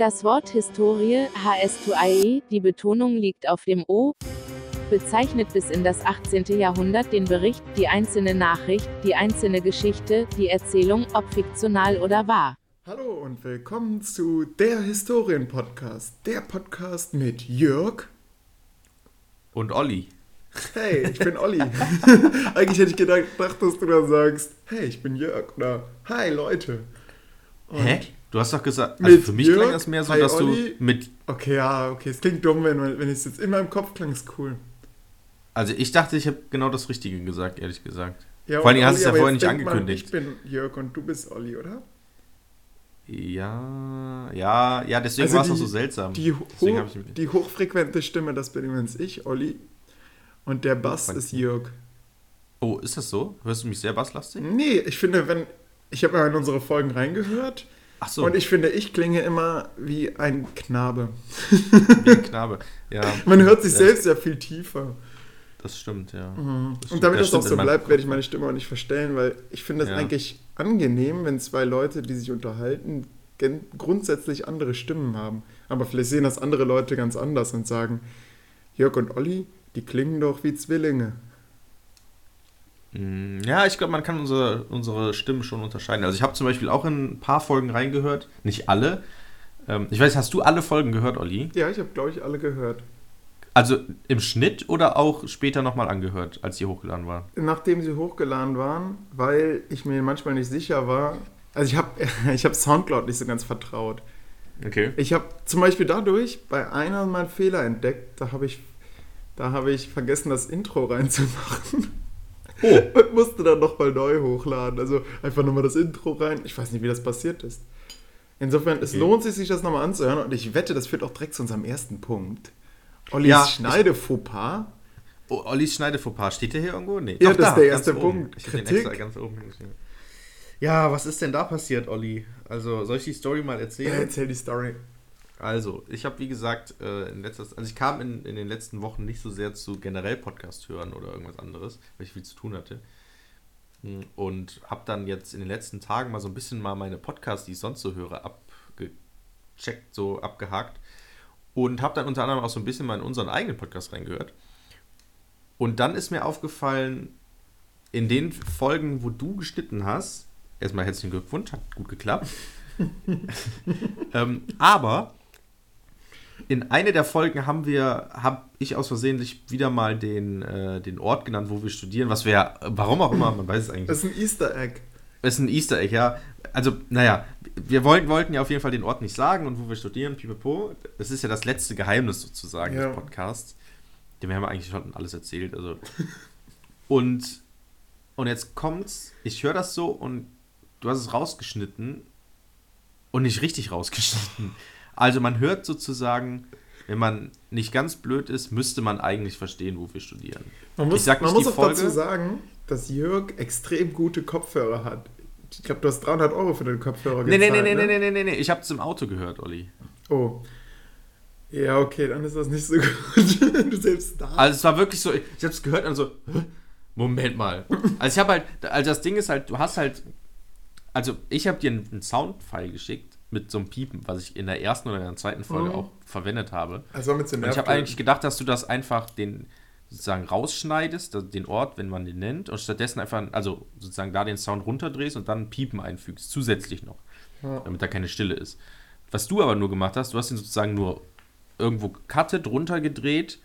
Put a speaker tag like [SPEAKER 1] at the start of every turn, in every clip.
[SPEAKER 1] Das Wort Historie, HS2IE, die Betonung liegt auf dem O, bezeichnet bis in das 18. Jahrhundert den Bericht, die einzelne Nachricht, die einzelne Geschichte, die Erzählung, ob fiktional oder wahr.
[SPEAKER 2] Hallo und willkommen zu der Historien-Podcast. Der Podcast mit Jörg
[SPEAKER 3] und Olli.
[SPEAKER 2] Hey, ich bin Olli. Eigentlich hätte ich gedacht, dass du dann sagst, hey, ich bin Jörg oder hi Leute.
[SPEAKER 3] Und Hä? Du hast doch gesagt, also für mich Jörg, klang das mehr so, dass
[SPEAKER 2] Olli. du mit. Okay, ja, okay. Es klingt dumm, wenn, wenn es jetzt in meinem Kopf klang, ist cool.
[SPEAKER 3] Also ich dachte, ich habe genau das Richtige gesagt, ehrlich gesagt. Ja, Vor allem hast du es ja vorher nicht angekündigt.
[SPEAKER 2] Man, ich bin Jörg und du bist Olli, oder?
[SPEAKER 3] Ja, ja, ja, deswegen also war es auch so seltsam.
[SPEAKER 2] Die, hoch, die hochfrequente Stimme, das bin übrigens ich, Olli. Und der Bass ist Jörg.
[SPEAKER 3] Oh, ist das so? Hörst du mich sehr basslastig?
[SPEAKER 2] Nee, ich finde, wenn. Ich habe mal in unsere Folgen reingehört Ach so. Und ich finde, ich klinge immer wie ein Knabe.
[SPEAKER 3] Wie ein Knabe, ja.
[SPEAKER 2] Man hört sich selbst ja viel tiefer.
[SPEAKER 3] Das stimmt, ja.
[SPEAKER 2] Mhm. Das und damit das, das auch so bleibt, werde ich meine Stimme auch nicht verstellen, weil ich finde es ja. eigentlich angenehm, wenn zwei Leute, die sich unterhalten, grundsätzlich andere Stimmen haben. Aber vielleicht sehen das andere Leute ganz anders und sagen, Jörg und Olli, die klingen doch wie Zwillinge.
[SPEAKER 3] Mm, ja, ich glaube, man kann unsere, unsere Stimmen schon unterscheiden. Also ich habe zum Beispiel auch in ein paar Folgen reingehört, nicht alle. Ähm, ich weiß, hast du alle Folgen gehört, Olli?
[SPEAKER 2] Ja, ich habe, glaube ich, alle gehört.
[SPEAKER 3] Also im Schnitt oder auch später nochmal angehört, als sie hochgeladen waren?
[SPEAKER 2] Nachdem sie hochgeladen waren, weil ich mir manchmal nicht sicher war. Also ich habe ich hab Soundcloud nicht so ganz vertraut.
[SPEAKER 3] Okay.
[SPEAKER 2] Ich habe zum Beispiel dadurch bei einer meinen Fehler entdeckt. Da habe ich, hab ich vergessen, das Intro reinzumachen. Oh. Und musste dann nochmal neu hochladen. Also einfach nochmal das Intro rein. Ich weiß nicht, wie das passiert ist. Insofern, okay. es lohnt sich, sich das nochmal anzuhören. Und ich wette, das führt auch direkt zu unserem ersten Punkt. Ollis ja, Schneidefauxpas.
[SPEAKER 3] Oh, Ollis Schneidefauxpas. Steht der hier irgendwo? Nee.
[SPEAKER 2] Ja, Doch, das da, ist der erste Punkt.
[SPEAKER 3] Ich Kritik. ganz oben Ja, was ist denn da passiert, Olli? Also, soll ich die Story mal erzählen? Ja,
[SPEAKER 2] erzähl die Story.
[SPEAKER 3] Also, ich habe wie gesagt, äh, in letzter, also ich kam in, in den letzten Wochen nicht so sehr zu generell Podcast hören oder irgendwas anderes, weil ich viel zu tun hatte. Hm, und habe dann jetzt in den letzten Tagen mal so ein bisschen mal meine Podcasts, die ich sonst so höre, abgecheckt, so abgehakt. Und habe dann unter anderem auch so ein bisschen mal in unseren eigenen Podcast reingehört. Und dann ist mir aufgefallen, in den Folgen, wo du geschnitten hast, erstmal herzlichen Glückwunsch, hat gut geklappt. ähm, aber in einer der Folgen haben wir, habe ich aus Versehentlich wieder mal den, äh, den Ort genannt, wo wir studieren, was wir, warum auch immer, man weiß es eigentlich.
[SPEAKER 2] Das ist ein Easter Egg.
[SPEAKER 3] Das ist ein Easter Egg, ja. Also, naja, wir wollten, wollten ja auf jeden Fall den Ort nicht sagen und wo wir studieren, pipapo. Das ist ja das letzte Geheimnis sozusagen ja. des Podcasts. Dem haben wir eigentlich schon alles erzählt. Also. und, und jetzt kommt's, ich höre das so und du hast es rausgeschnitten und nicht richtig rausgeschnitten. Also man hört sozusagen, wenn man nicht ganz blöd ist, müsste man eigentlich verstehen, wo wir studieren.
[SPEAKER 2] Man muss, man muss auch Folge, dazu sagen, dass Jörg extrem gute Kopfhörer hat. Ich glaube, du hast 300 Euro für den Kopfhörer
[SPEAKER 3] nee, gezahlt. Nee, nee, nee, ne? nee, nee, nee, nee, ich habe es im Auto gehört, Olli.
[SPEAKER 2] Oh. Ja, okay, dann ist das nicht so gut. du selbst da.
[SPEAKER 3] Also es war wirklich so, ich habe es gehört und so, Moment mal. Also ich habe halt, also das Ding ist halt, du hast halt, also ich habe dir einen Soundfile geschickt mit so einem Piepen, was ich in der ersten oder in der zweiten Folge mhm. auch verwendet habe.
[SPEAKER 2] Also mit
[SPEAKER 3] und ich habe eigentlich gedacht, dass du das einfach den sozusagen rausschneidest, den Ort, wenn man den nennt, und stattdessen einfach, also sozusagen da den Sound runterdrehst und dann Piepen einfügst, zusätzlich noch, ja. damit da keine Stille ist. Was du aber nur gemacht hast, du hast ihn sozusagen nur irgendwo gecuttet, runtergedreht,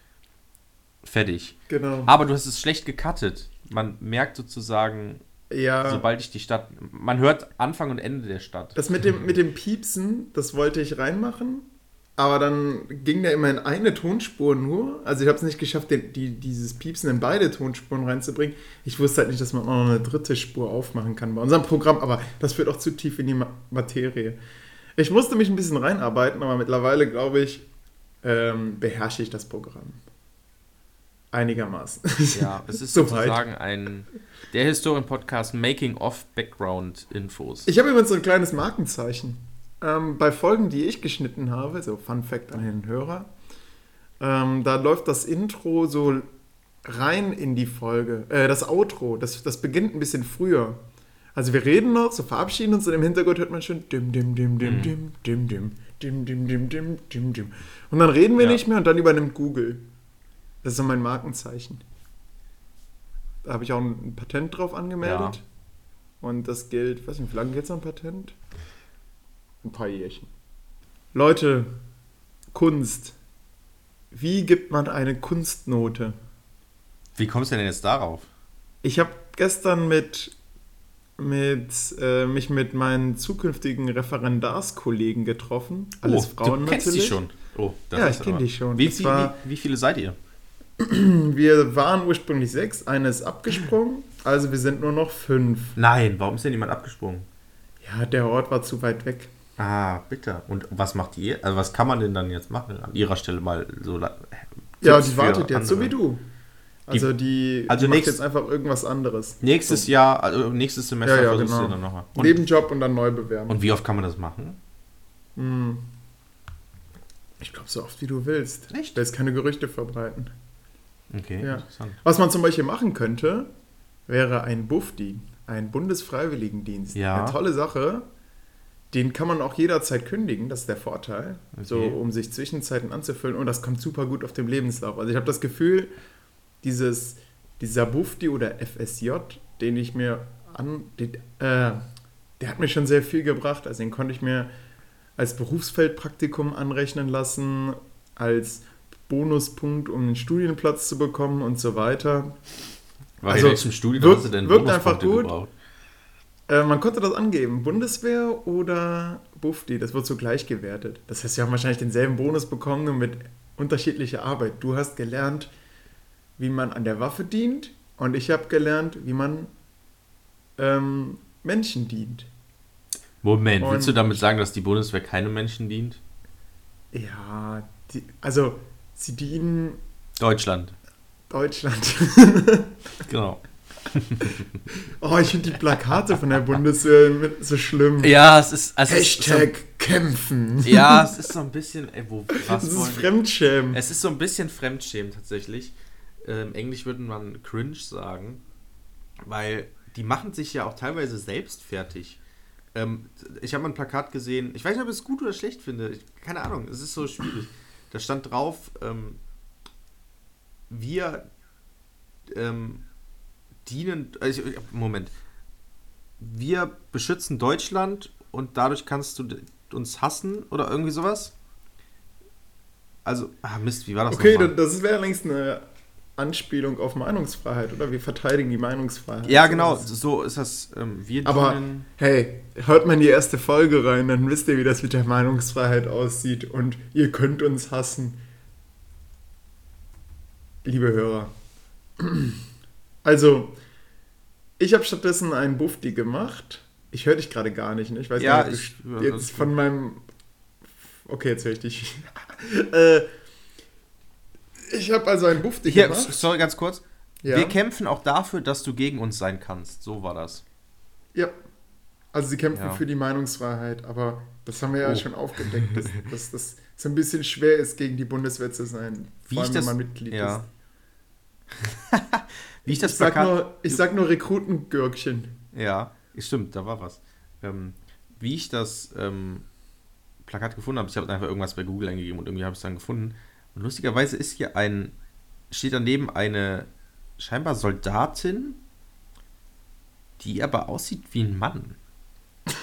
[SPEAKER 3] fertig.
[SPEAKER 2] Genau.
[SPEAKER 3] Aber du hast es schlecht gecuttet. Man merkt sozusagen, ja. Sobald ich die Stadt. Man hört Anfang und Ende der Stadt.
[SPEAKER 2] Das mit dem, mit dem Piepsen, das wollte ich reinmachen. Aber dann ging der immer in eine Tonspur nur. Also ich habe es nicht geschafft, den, die, dieses Piepsen in beide Tonspuren reinzubringen. Ich wusste halt nicht, dass man auch noch eine dritte Spur aufmachen kann bei unserem Programm. Aber das führt auch zu tief in die Materie. Ich musste mich ein bisschen reinarbeiten, aber mittlerweile, glaube ich, ähm, beherrsche ich das Programm. Einigermaßen.
[SPEAKER 3] Ja, es ist sozusagen ein der Historien-Podcast Making of Background Infos.
[SPEAKER 2] Ich habe übrigens so ein kleines Markenzeichen. Ähm, bei Folgen, die ich geschnitten habe, so Fun Fact an den Hörer, ähm, da läuft das Intro so rein in die Folge. Äh, das Outro, das, das beginnt ein bisschen früher. Also wir reden noch, so verabschieden uns und im Hintergrund hört man schon dim dim dim dim mhm. dim dim dim dim, dim, dim, dim, dim, dim. Und dann reden wir
[SPEAKER 3] Ja.
[SPEAKER 2] nicht mehr und dann übernimmt Google. Das ist so mein Markenzeichen. Da habe ich auch ein Patent drauf angemeldet.
[SPEAKER 3] Ja.
[SPEAKER 2] Und das gilt, weiß nicht, wie lange geht so ein Patent? Ein paar Jährchen. Leute, Kunst. Wie gibt man eine Kunstnote?
[SPEAKER 3] Wie kommst du denn jetzt darauf?
[SPEAKER 2] Ich habe gestern mit, mit äh, mich mit meinen zukünftigen Referendarskollegen getroffen. Alles Frauen
[SPEAKER 3] Oh, du kennst
[SPEAKER 2] natürlich.
[SPEAKER 3] die schon. Oh, das
[SPEAKER 2] Ja, ich kenn
[SPEAKER 3] aber-
[SPEAKER 2] die schon.
[SPEAKER 3] Wie, wie,
[SPEAKER 2] war-
[SPEAKER 3] wie, wie viele seid ihr?
[SPEAKER 2] Wir waren ursprünglich sechs, eine ist abgesprungen, also wir sind nur noch fünf.
[SPEAKER 3] Nein, warum ist denn jemand abgesprungen?
[SPEAKER 2] Ja, der Ort war zu weit weg.
[SPEAKER 3] Ah, bitte. Und was macht ihr? Also was kann man denn dann jetzt machen? An ihrer Stelle mal so.
[SPEAKER 2] Ja, die wartet jetzt, so
[SPEAKER 3] andere.
[SPEAKER 2] wie du. Also die,
[SPEAKER 3] also
[SPEAKER 2] die macht
[SPEAKER 3] nächst-
[SPEAKER 2] jetzt einfach irgendwas anderes.
[SPEAKER 3] Nächstes Jahr, also nächstes Semester
[SPEAKER 2] Ja, ja,
[SPEAKER 3] versuchst
[SPEAKER 2] genau.
[SPEAKER 3] du dann nochmal.
[SPEAKER 2] Nebenjob und dann neu bewerben.
[SPEAKER 3] und wie oft kann man das machen?
[SPEAKER 2] Hm. Ich glaube, so oft wie du willst.
[SPEAKER 3] Echt?
[SPEAKER 2] Will jetzt keine Gerüchte verbreiten.
[SPEAKER 3] Okay,
[SPEAKER 2] Ja.
[SPEAKER 3] interessant.
[SPEAKER 2] Was man zum Beispiel machen könnte, wäre ein BUFDI, ein Bundesfreiwilligendienst.
[SPEAKER 3] Ja.
[SPEAKER 2] Eine tolle Sache. Den kann man auch jederzeit kündigen, das ist der Vorteil, so
[SPEAKER 3] Okay.
[SPEAKER 2] um sich Zwischenzeiten anzufüllen. Und das kommt super gut auf dem Lebenslauf. Also ich habe das Gefühl, dieses, dieser BUFDI oder FSJ, den ich mir an, den, äh, der hat mir schon sehr viel gebracht. Also den konnte ich mir als Berufsfeldpraktikum anrechnen lassen, als Bonuspunkt, um einen Studienplatz zu bekommen und so weiter.
[SPEAKER 3] Weil
[SPEAKER 2] Also,
[SPEAKER 3] in welchem Studium
[SPEAKER 2] wirkt-
[SPEAKER 3] hast du denn
[SPEAKER 2] wirkt einfach gut. Äh, man konnte das angeben, Bundeswehr oder BUFDI, das wird so gleich gewertet. Das heißt, wir haben wahrscheinlich denselben Bonus bekommen, nur mit unterschiedlicher Arbeit. Du hast gelernt, wie man an der Waffe dient und ich habe gelernt, wie man ähm, Menschen dient.
[SPEAKER 3] Moment,
[SPEAKER 2] Und-
[SPEAKER 3] willst du damit sagen, dass die Bundeswehr keine Menschen dient?
[SPEAKER 2] Ja, die, also sie dienen
[SPEAKER 3] Deutschland.
[SPEAKER 2] Deutschland.
[SPEAKER 3] Genau.
[SPEAKER 2] Oh, ich finde die Plakate von der Bundeswehr so schlimm.
[SPEAKER 3] Ja, es ist. Es
[SPEAKER 2] Hashtag kämpfen.
[SPEAKER 3] Ist so, ja, es ist so ein bisschen. Ey, wo, was
[SPEAKER 2] das ist Fremdschämen.
[SPEAKER 3] Es ist so ein bisschen Fremdschämen tatsächlich. Ähm, Englisch würde man cringe sagen, weil die machen sich ja auch teilweise selbst fertig. Ähm, ich habe mal ein Plakat gesehen, ich weiß nicht, ob ich es gut oder schlecht finde, ich, keine Ahnung, es ist so schwierig. Da stand drauf, ähm, wir ähm, dienen, also, Moment, wir beschützen Deutschland und dadurch kannst du uns hassen oder irgendwie sowas? Also, ah Mist, wie war das
[SPEAKER 2] Okay,
[SPEAKER 3] nochmal?
[SPEAKER 2] das wäre längst eine Anspielung auf Meinungsfreiheit, oder? Wir verteidigen die Meinungsfreiheit.
[SPEAKER 3] Ja, genau, so ist das. Ähm, wir
[SPEAKER 2] Aber hey, hört mal in die erste Folge rein, dann wisst ihr, wie das mit der Meinungsfreiheit aussieht und ihr könnt uns hassen. Liebe Hörer. Also, ich habe stattdessen einen Bufti gemacht. Ich höre dich gerade gar nicht, ne? Ich weiß
[SPEAKER 3] Ja,
[SPEAKER 2] nicht,
[SPEAKER 3] ich-
[SPEAKER 2] jetzt von meinem. Okay, jetzt höre ich dich. äh, ich habe also einen Bufti
[SPEAKER 3] Hier,
[SPEAKER 2] gemacht.
[SPEAKER 3] sorry, ganz kurz.
[SPEAKER 2] Ja.
[SPEAKER 3] Wir kämpfen auch dafür, dass du gegen uns sein kannst. So war das.
[SPEAKER 2] Ja. Also sie kämpfen
[SPEAKER 3] Ja.
[SPEAKER 2] für die Meinungsfreiheit, aber das haben wir ja
[SPEAKER 3] Oh.
[SPEAKER 2] schon aufgedeckt, dass, dass das so ein bisschen schwer ist, gegen die Bundeswehr zu sein.
[SPEAKER 3] Wie
[SPEAKER 2] vor
[SPEAKER 3] ich
[SPEAKER 2] allem,
[SPEAKER 3] das.
[SPEAKER 2] wenn man Mitglied
[SPEAKER 3] ja.
[SPEAKER 2] ist.
[SPEAKER 3] Wie ich das
[SPEAKER 2] Ich sag,
[SPEAKER 3] Plakat.
[SPEAKER 2] nur, ich sag nur Rekrutengürkchen.
[SPEAKER 3] Ja, stimmt, da war was. Ähm, wie ich das ähm, Plakat gefunden habe, ich habe einfach irgendwas bei Google eingegeben und irgendwie habe ich es dann gefunden. Und lustigerweise ist hier ein, steht daneben eine scheinbar Soldatin, die aber aussieht wie ein Mann.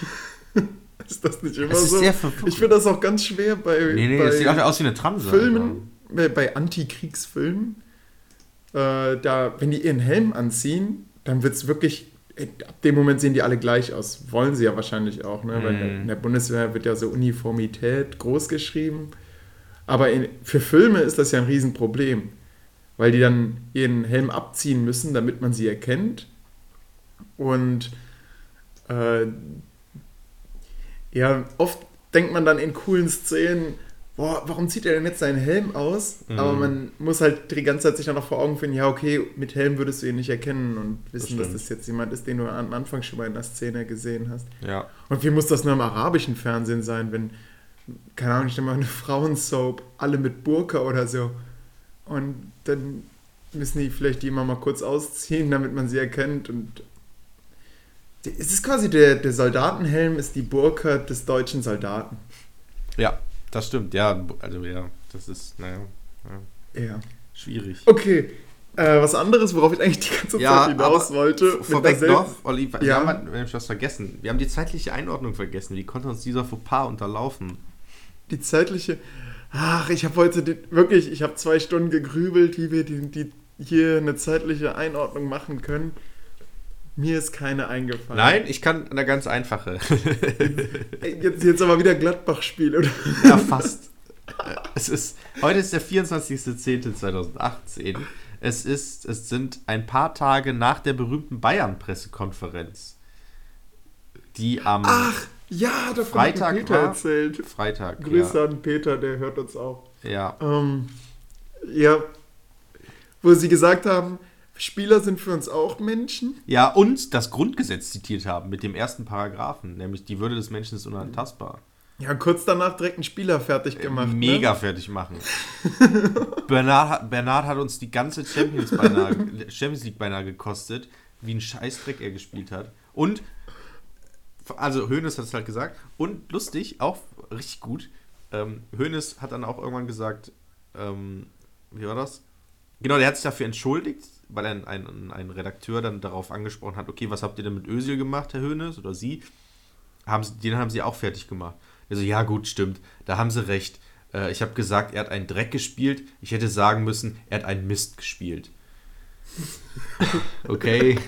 [SPEAKER 2] Ist das nicht immer
[SPEAKER 3] Das ist
[SPEAKER 2] so? Ich finde das auch ganz schwer bei,
[SPEAKER 3] Nee, nee,
[SPEAKER 2] bei
[SPEAKER 3] das sieht auch aus wie eine Transe.
[SPEAKER 2] Filmen, bei, bei Antikriegsfilmen. Äh, da, wenn die ihren Helm anziehen, dann wird es wirklich. Ab dem Moment sehen die alle gleich aus. Wollen sie ja wahrscheinlich auch, ne? Weil
[SPEAKER 3] Mhm.
[SPEAKER 2] in der Bundeswehr wird ja so Uniformität groß geschrieben. Aber in, für Filme ist das ja ein Riesenproblem. Weil die dann ihren Helm abziehen müssen, damit man sie erkennt. Und äh, ja, oft denkt man dann in coolen Szenen, boah, warum zieht er denn jetzt seinen Helm aus?
[SPEAKER 3] Mhm.
[SPEAKER 2] Aber man muss halt die ganze Zeit sich dann noch vor Augen finden, ja, okay, mit Helm würdest du ihn nicht erkennen und wissen, dass
[SPEAKER 3] stimmt.
[SPEAKER 2] das jetzt jemand ist, den du am Anfang schon mal in der Szene gesehen hast.
[SPEAKER 3] Ja.
[SPEAKER 2] Und wie muss das nur im arabischen Fernsehen sein, wenn, keine Ahnung, ich nehme mal eine Frauensoap, alle mit Burka oder so. Und dann müssen die vielleicht die immer mal kurz ausziehen, damit man sie erkennt. Und es ist quasi der, der Soldatenhelm ist die Burka des deutschen Soldaten.
[SPEAKER 3] Ja, das stimmt. Ja, also ja, das ist, naja, ja,
[SPEAKER 2] Ja.
[SPEAKER 3] schwierig.
[SPEAKER 2] Okay. Äh, was anderes, worauf ich eigentlich die ganze
[SPEAKER 3] Ja,
[SPEAKER 2] Zeit hinaus wollte.
[SPEAKER 3] Vorweg noch, Olli, wir
[SPEAKER 2] Ja.
[SPEAKER 3] haben nämlich was vergessen. Wir haben die zeitliche Einordnung vergessen. Wie konnte uns dieser Fauxpas unterlaufen?
[SPEAKER 2] Die zeitliche. Ach, ich habe heute die, wirklich, ich habe zwei Stunden gegrübelt, wie wir die, die hier eine zeitliche Einordnung machen können. Mir ist keine eingefallen.
[SPEAKER 3] Nein, ich kann eine ganz einfache.
[SPEAKER 2] Jetzt, jetzt aber wieder Gladbach-Spiel, oder?
[SPEAKER 3] ja, fast. Es ist, heute ist der 24.10.2018. Es, ist, es sind ein paar Tage nach der berühmten Bayern-Pressekonferenz, die am
[SPEAKER 2] Ach, ja, davon
[SPEAKER 3] Freitag
[SPEAKER 2] hat Peter
[SPEAKER 3] war.
[SPEAKER 2] erzählt.
[SPEAKER 3] Freitag.
[SPEAKER 2] Grüße an Peter, der hört uns auch.
[SPEAKER 3] Ja, ja.
[SPEAKER 2] Ähm, ja, wo sie gesagt haben, Spieler sind für uns auch Menschen.
[SPEAKER 3] ja, und das Grundgesetz zitiert haben mit dem ersten Paragraphen, nämlich die Würde des Menschen ist unantastbar.
[SPEAKER 2] Ja, kurz danach direkt einen Spieler fertig gemacht.
[SPEAKER 3] Äh, Mega
[SPEAKER 2] Ne?
[SPEAKER 3] fertig machen. Bernard, hat- Bernard hat uns die ganze Champions, beinahe, Champions League beinahe gekostet, wie ein Scheißdreck er gespielt hat. Und, also Hoeneß hat es halt gesagt. Und lustig, auch richtig gut, ähm, Hoeneß hat dann auch irgendwann gesagt, ähm, wie war das? Genau, der hat sich dafür entschuldigt, weil ein, ein, ein Redakteur dann darauf angesprochen hat, okay, was habt ihr denn mit Özil gemacht, Herr Hoeneß, oder Sie? Haben sie, den haben sie auch fertig gemacht. Also ja, gut, stimmt. Da haben sie recht. Äh, ich habe gesagt, er hat einen Dreck gespielt. Ich hätte sagen müssen, er hat einen Mist gespielt. Okay.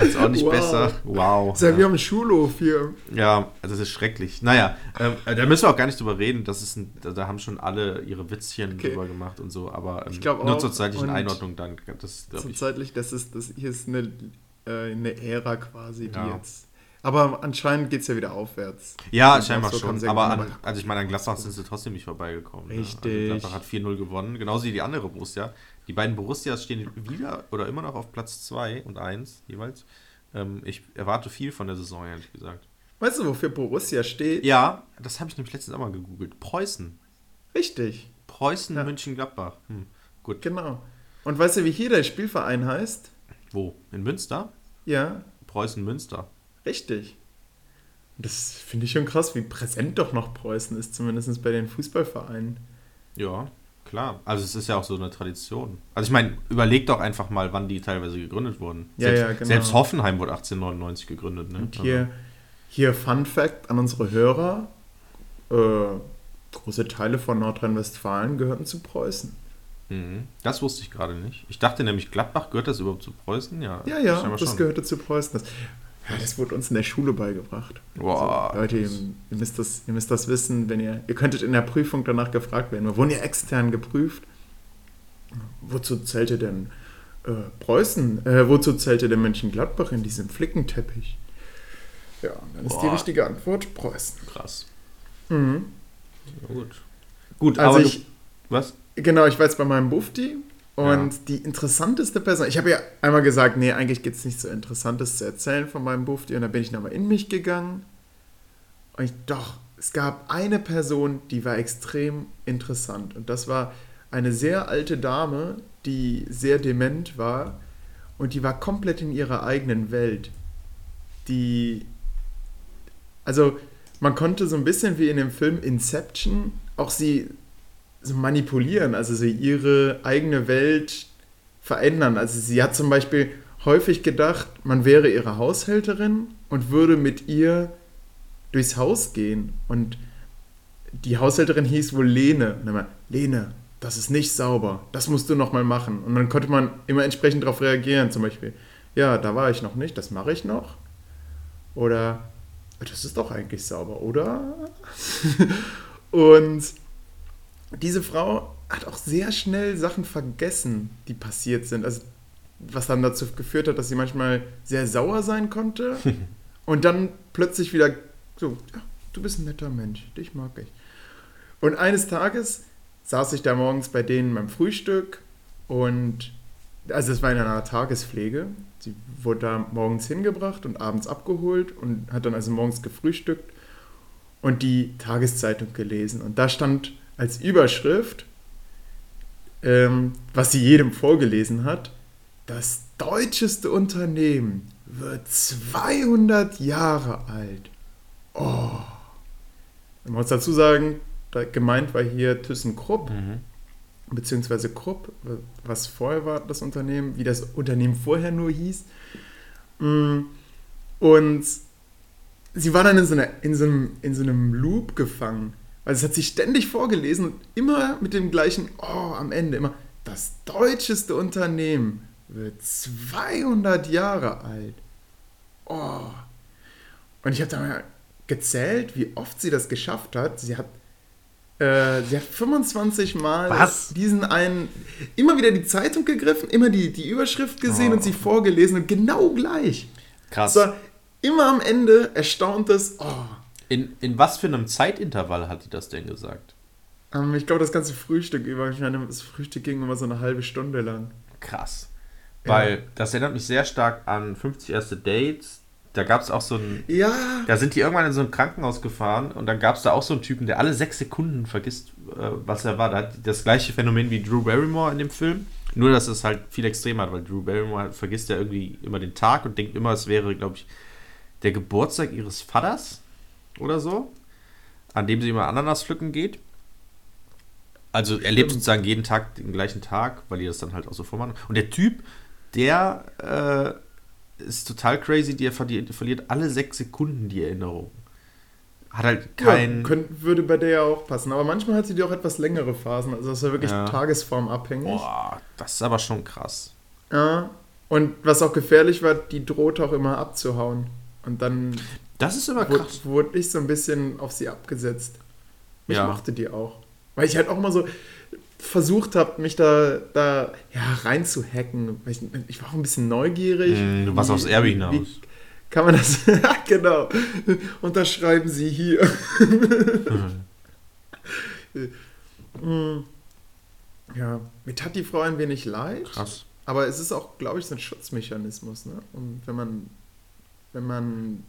[SPEAKER 3] Ist auch nicht
[SPEAKER 2] Wow.
[SPEAKER 3] besser. Wow.
[SPEAKER 2] Sag, wir haben einen Schulhof hier.
[SPEAKER 3] Ja, also das ist schrecklich. Naja, ähm, äh, da müssen wir auch gar nicht drüber reden. Das ist ein, da, haben schon alle ihre Witzchen
[SPEAKER 2] Okay.
[SPEAKER 3] drüber gemacht und so. Aber ähm, nur zur zeitlichen Einordnung dann. Das ich.
[SPEAKER 2] zeitlich, das ist, das hier ist eine, äh, eine Ära quasi, die
[SPEAKER 3] Ja.
[SPEAKER 2] jetzt. Aber anscheinend geht es ja wieder aufwärts.
[SPEAKER 3] Ja,
[SPEAKER 2] Und
[SPEAKER 3] scheinbar schon. Aber an, also ich meine, an Gladbach sind sie trotzdem nicht vorbeigekommen. ne?
[SPEAKER 2] Richtig.
[SPEAKER 3] Also Gladbach hat 4-0 gewonnen, genauso wie die andere Borussia. Die beiden Borussias stehen wieder oder immer noch auf Platz 2 und 1 jeweils. Ähm, ich erwarte viel von der Saison, ehrlich gesagt.
[SPEAKER 2] Weißt du, wofür Borussia steht?
[SPEAKER 3] Ja, das habe ich nämlich letztens auch mal gegoogelt. Preußen.
[SPEAKER 2] Richtig,
[SPEAKER 3] Preußen,
[SPEAKER 2] Ja.
[SPEAKER 3] München, Gladbach. Hm. Gut.
[SPEAKER 2] genau. Und weißt du, wie hier der Spielverein heißt?
[SPEAKER 3] Wo? In Münster?
[SPEAKER 2] Ja,
[SPEAKER 3] Preußen, Münster.
[SPEAKER 2] richtig. Das finde ich schon krass, wie präsent doch noch Preußen ist, zumindest bei den Fußballvereinen.
[SPEAKER 3] Ja, klar. Also es ist ja auch so eine Tradition. Also ich meine, überleg doch einfach mal, wann die teilweise gegründet wurden.
[SPEAKER 2] Ja,
[SPEAKER 3] selbst,
[SPEAKER 2] ja, genau.
[SPEAKER 3] selbst Hoffenheim wurde 1899 gegründet. Ne?
[SPEAKER 2] Und hier, hier Fun Fact an unsere Hörer: äh, große Teile von Nordrhein-Westfalen gehörten zu Preußen.
[SPEAKER 3] Mhm. Das wusste ich gerade nicht. Ich dachte nämlich, Gladbach gehört das überhaupt zu Preußen? Ja,
[SPEAKER 2] Ja, ja, das
[SPEAKER 3] schon.
[SPEAKER 2] gehörte zu Preußen. Das, ja, das wurde uns in der Schule beigebracht.
[SPEAKER 3] Boah,
[SPEAKER 2] Also, Leute, ihr, ihr, müsst das, ihr müsst das wissen, wenn ihr, ihr könntet in der Prüfung danach gefragt werden. Wir wurden ja extern geprüft. Wozu zählte denn äh, Preußen? Äh, wozu zählte denn Mönchengladbach in diesem Flickenteppich? Ja, dann ist die
[SPEAKER 3] Boah.
[SPEAKER 2] richtige Antwort Preußen.
[SPEAKER 3] Krass.
[SPEAKER 2] Mhm.
[SPEAKER 3] Ja, gut. Gut,
[SPEAKER 2] Also
[SPEAKER 3] aber
[SPEAKER 2] ich,
[SPEAKER 3] du, was?
[SPEAKER 2] Genau, ich jetzt bei meinem Bufti und
[SPEAKER 3] Ja.
[SPEAKER 2] die interessanteste Person, ich habe ja einmal gesagt, nee, eigentlich gibt es nichts so Interessantes zu erzählen von meinem Bufti und dann bin ich nochmal in mich gegangen und ich, doch, es gab eine Person, die war extrem interessant und das war eine sehr alte Dame, die sehr dement war und die war komplett in ihrer eigenen Welt. Die, also man konnte so ein bisschen wie in dem Film Inception auch sie so manipulieren, also so ihre eigene Welt verändern. Also sie hat zum Beispiel häufig gedacht, man wäre ihre Haushälterin und würde mit ihr durchs Haus gehen. Und die Haushälterin hieß wohl Lene. Und dann Lene, das ist nicht sauber, das musst du nochmal machen. Und dann konnte man immer entsprechend darauf reagieren, zum Beispiel, ja, da war ich noch nicht, das mache ich noch. Oder, das ist doch eigentlich sauber, oder? Und diese Frau hat auch sehr schnell Sachen vergessen, die passiert sind. Also, was dann dazu geführt hat, dass sie manchmal sehr sauer sein konnte und dann plötzlich wieder so, ja, du bist ein netter Mensch, dich mag ich. Und eines Tages saß ich da morgens bei denen beim Frühstück und, also es war in einer Tagespflege. Sie wurde da morgens hingebracht und abends abgeholt und hat dann also morgens gefrühstückt und die Tageszeitung gelesen. Und da stand als Überschrift, ähm, was sie jedem vorgelesen hat, das deutscheste Unternehmen wird 200 Jahre alt. Oh. Man muss dazu sagen, da gemeint war hier ThyssenKrupp, mhm. beziehungsweise Krupp, was vorher war das Unternehmen, wie das Unternehmen vorher nur hieß. Mm, und sie war dann in so, einer, in so, einem, in so einem Loop gefangen. Also es hat sich ständig vorgelesen und immer mit dem gleichen, oh, am Ende immer, das deutscheste Unternehmen wird 200 Jahre alt. Oh. Und ich habe da mal gezählt, wie oft sie das geschafft hat. Sie hat, äh, sie hat 25 Mal
[SPEAKER 3] Was?
[SPEAKER 2] diesen einen, immer wieder die Zeitung gegriffen, immer die, die Überschrift gesehen oh. und sie vorgelesen und genau gleich.
[SPEAKER 3] Krass.
[SPEAKER 2] So, immer am Ende erstauntes, oh.
[SPEAKER 3] In, in was für einem Zeitintervall hat die das denn gesagt?
[SPEAKER 2] Ähm, ich glaube, das ganze Frühstück über. Ich meine, das Frühstück ging immer so eine halbe Stunde lang.
[SPEAKER 3] Krass. Weil ja. das erinnert mich sehr stark an 50 erste Dates. Da gab es auch so ein.
[SPEAKER 2] Ja.
[SPEAKER 3] Da sind die irgendwann in so ein Krankenhaus gefahren und dann gab es da auch so einen Typen, der alle sechs Sekunden vergisst, äh, was er war. Da hat das gleiche Phänomen wie Drew Barrymore in dem Film. Nur, dass es halt viel extremer hat, weil Drew Barrymore vergisst ja irgendwie immer den Tag und denkt immer, es wäre, glaube ich, der Geburtstag ihres Vaters oder so, an dem sie immer Ananas pflücken geht. Also er lebt sozusagen jeden Tag den gleichen Tag, weil die das dann halt auch so vormachen. Und der Typ, der äh, ist total crazy, der verliert, verliert, alle sechs Sekunden die Erinnerung. Hat halt kein.
[SPEAKER 2] Ja, könnt, würde bei der ja auch passen. Aber manchmal hat sie die auch etwas längere Phasen. Also das ist ja wirklich ja. tagesformabhängig.
[SPEAKER 3] Boah, das ist aber schon krass.
[SPEAKER 2] Ja. Und was auch gefährlich war, die droht auch immer abzuhauen. Und dann.
[SPEAKER 3] Das ist immer krass.
[SPEAKER 2] Wurde, wurde ich so ein bisschen auf sie abgesetzt. Mich ja. mochte die auch. Weil ich halt auch immer so versucht habe, mich da, da ja, reinzuhacken. Ich, ich, war auch ein bisschen neugierig.
[SPEAKER 3] Mm, du warst wie, aufs Erbe hinaus. Wie,
[SPEAKER 2] kann man das? genau. Unterschreiben Sie hier. mhm. Ja, mir tat die Frau ein wenig leid.
[SPEAKER 3] Krass.
[SPEAKER 2] Aber es ist auch, glaube ich, so ein Schutzmechanismus. Ne? Und wenn man, wenn man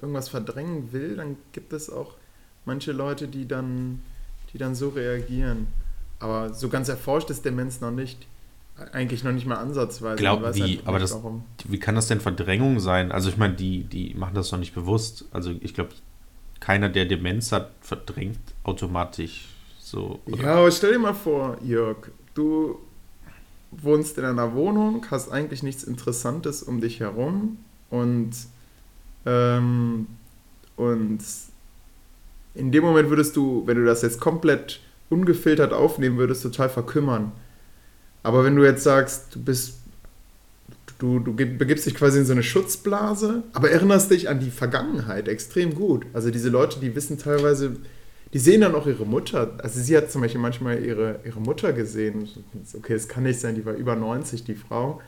[SPEAKER 2] irgendwas verdrängen will, dann gibt es auch manche Leute, die dann, die dann so reagieren. Aber so ganz erforscht ist Demenz noch nicht. Eigentlich noch nicht mal ansatzweise.
[SPEAKER 3] Glaub, wie, halt aber das, wie kann das denn Verdrängung sein? Also ich meine, die, die machen das noch nicht bewusst. Also ich glaube, keiner, der Demenz hat, verdrängt automatisch so.
[SPEAKER 2] Oder? Ja, aber stell dir mal vor, Jörg, du wohnst in einer Wohnung, hast eigentlich nichts Interessantes um dich herum und ähm, und in dem Moment würdest du, wenn du das jetzt komplett ungefiltert aufnehmen würdest, total verkümmern. Aber wenn du jetzt sagst, du bist, du, du begibst dich quasi in so eine Schutzblase, aber erinnerst dich an die Vergangenheit extrem gut. Also diese Leute, die wissen teilweise, die sehen dann auch ihre Mutter. Also sie hat zum Beispiel manchmal ihre, ihre Mutter gesehen. Okay, es kann nicht sein, die war über 90, die Frau.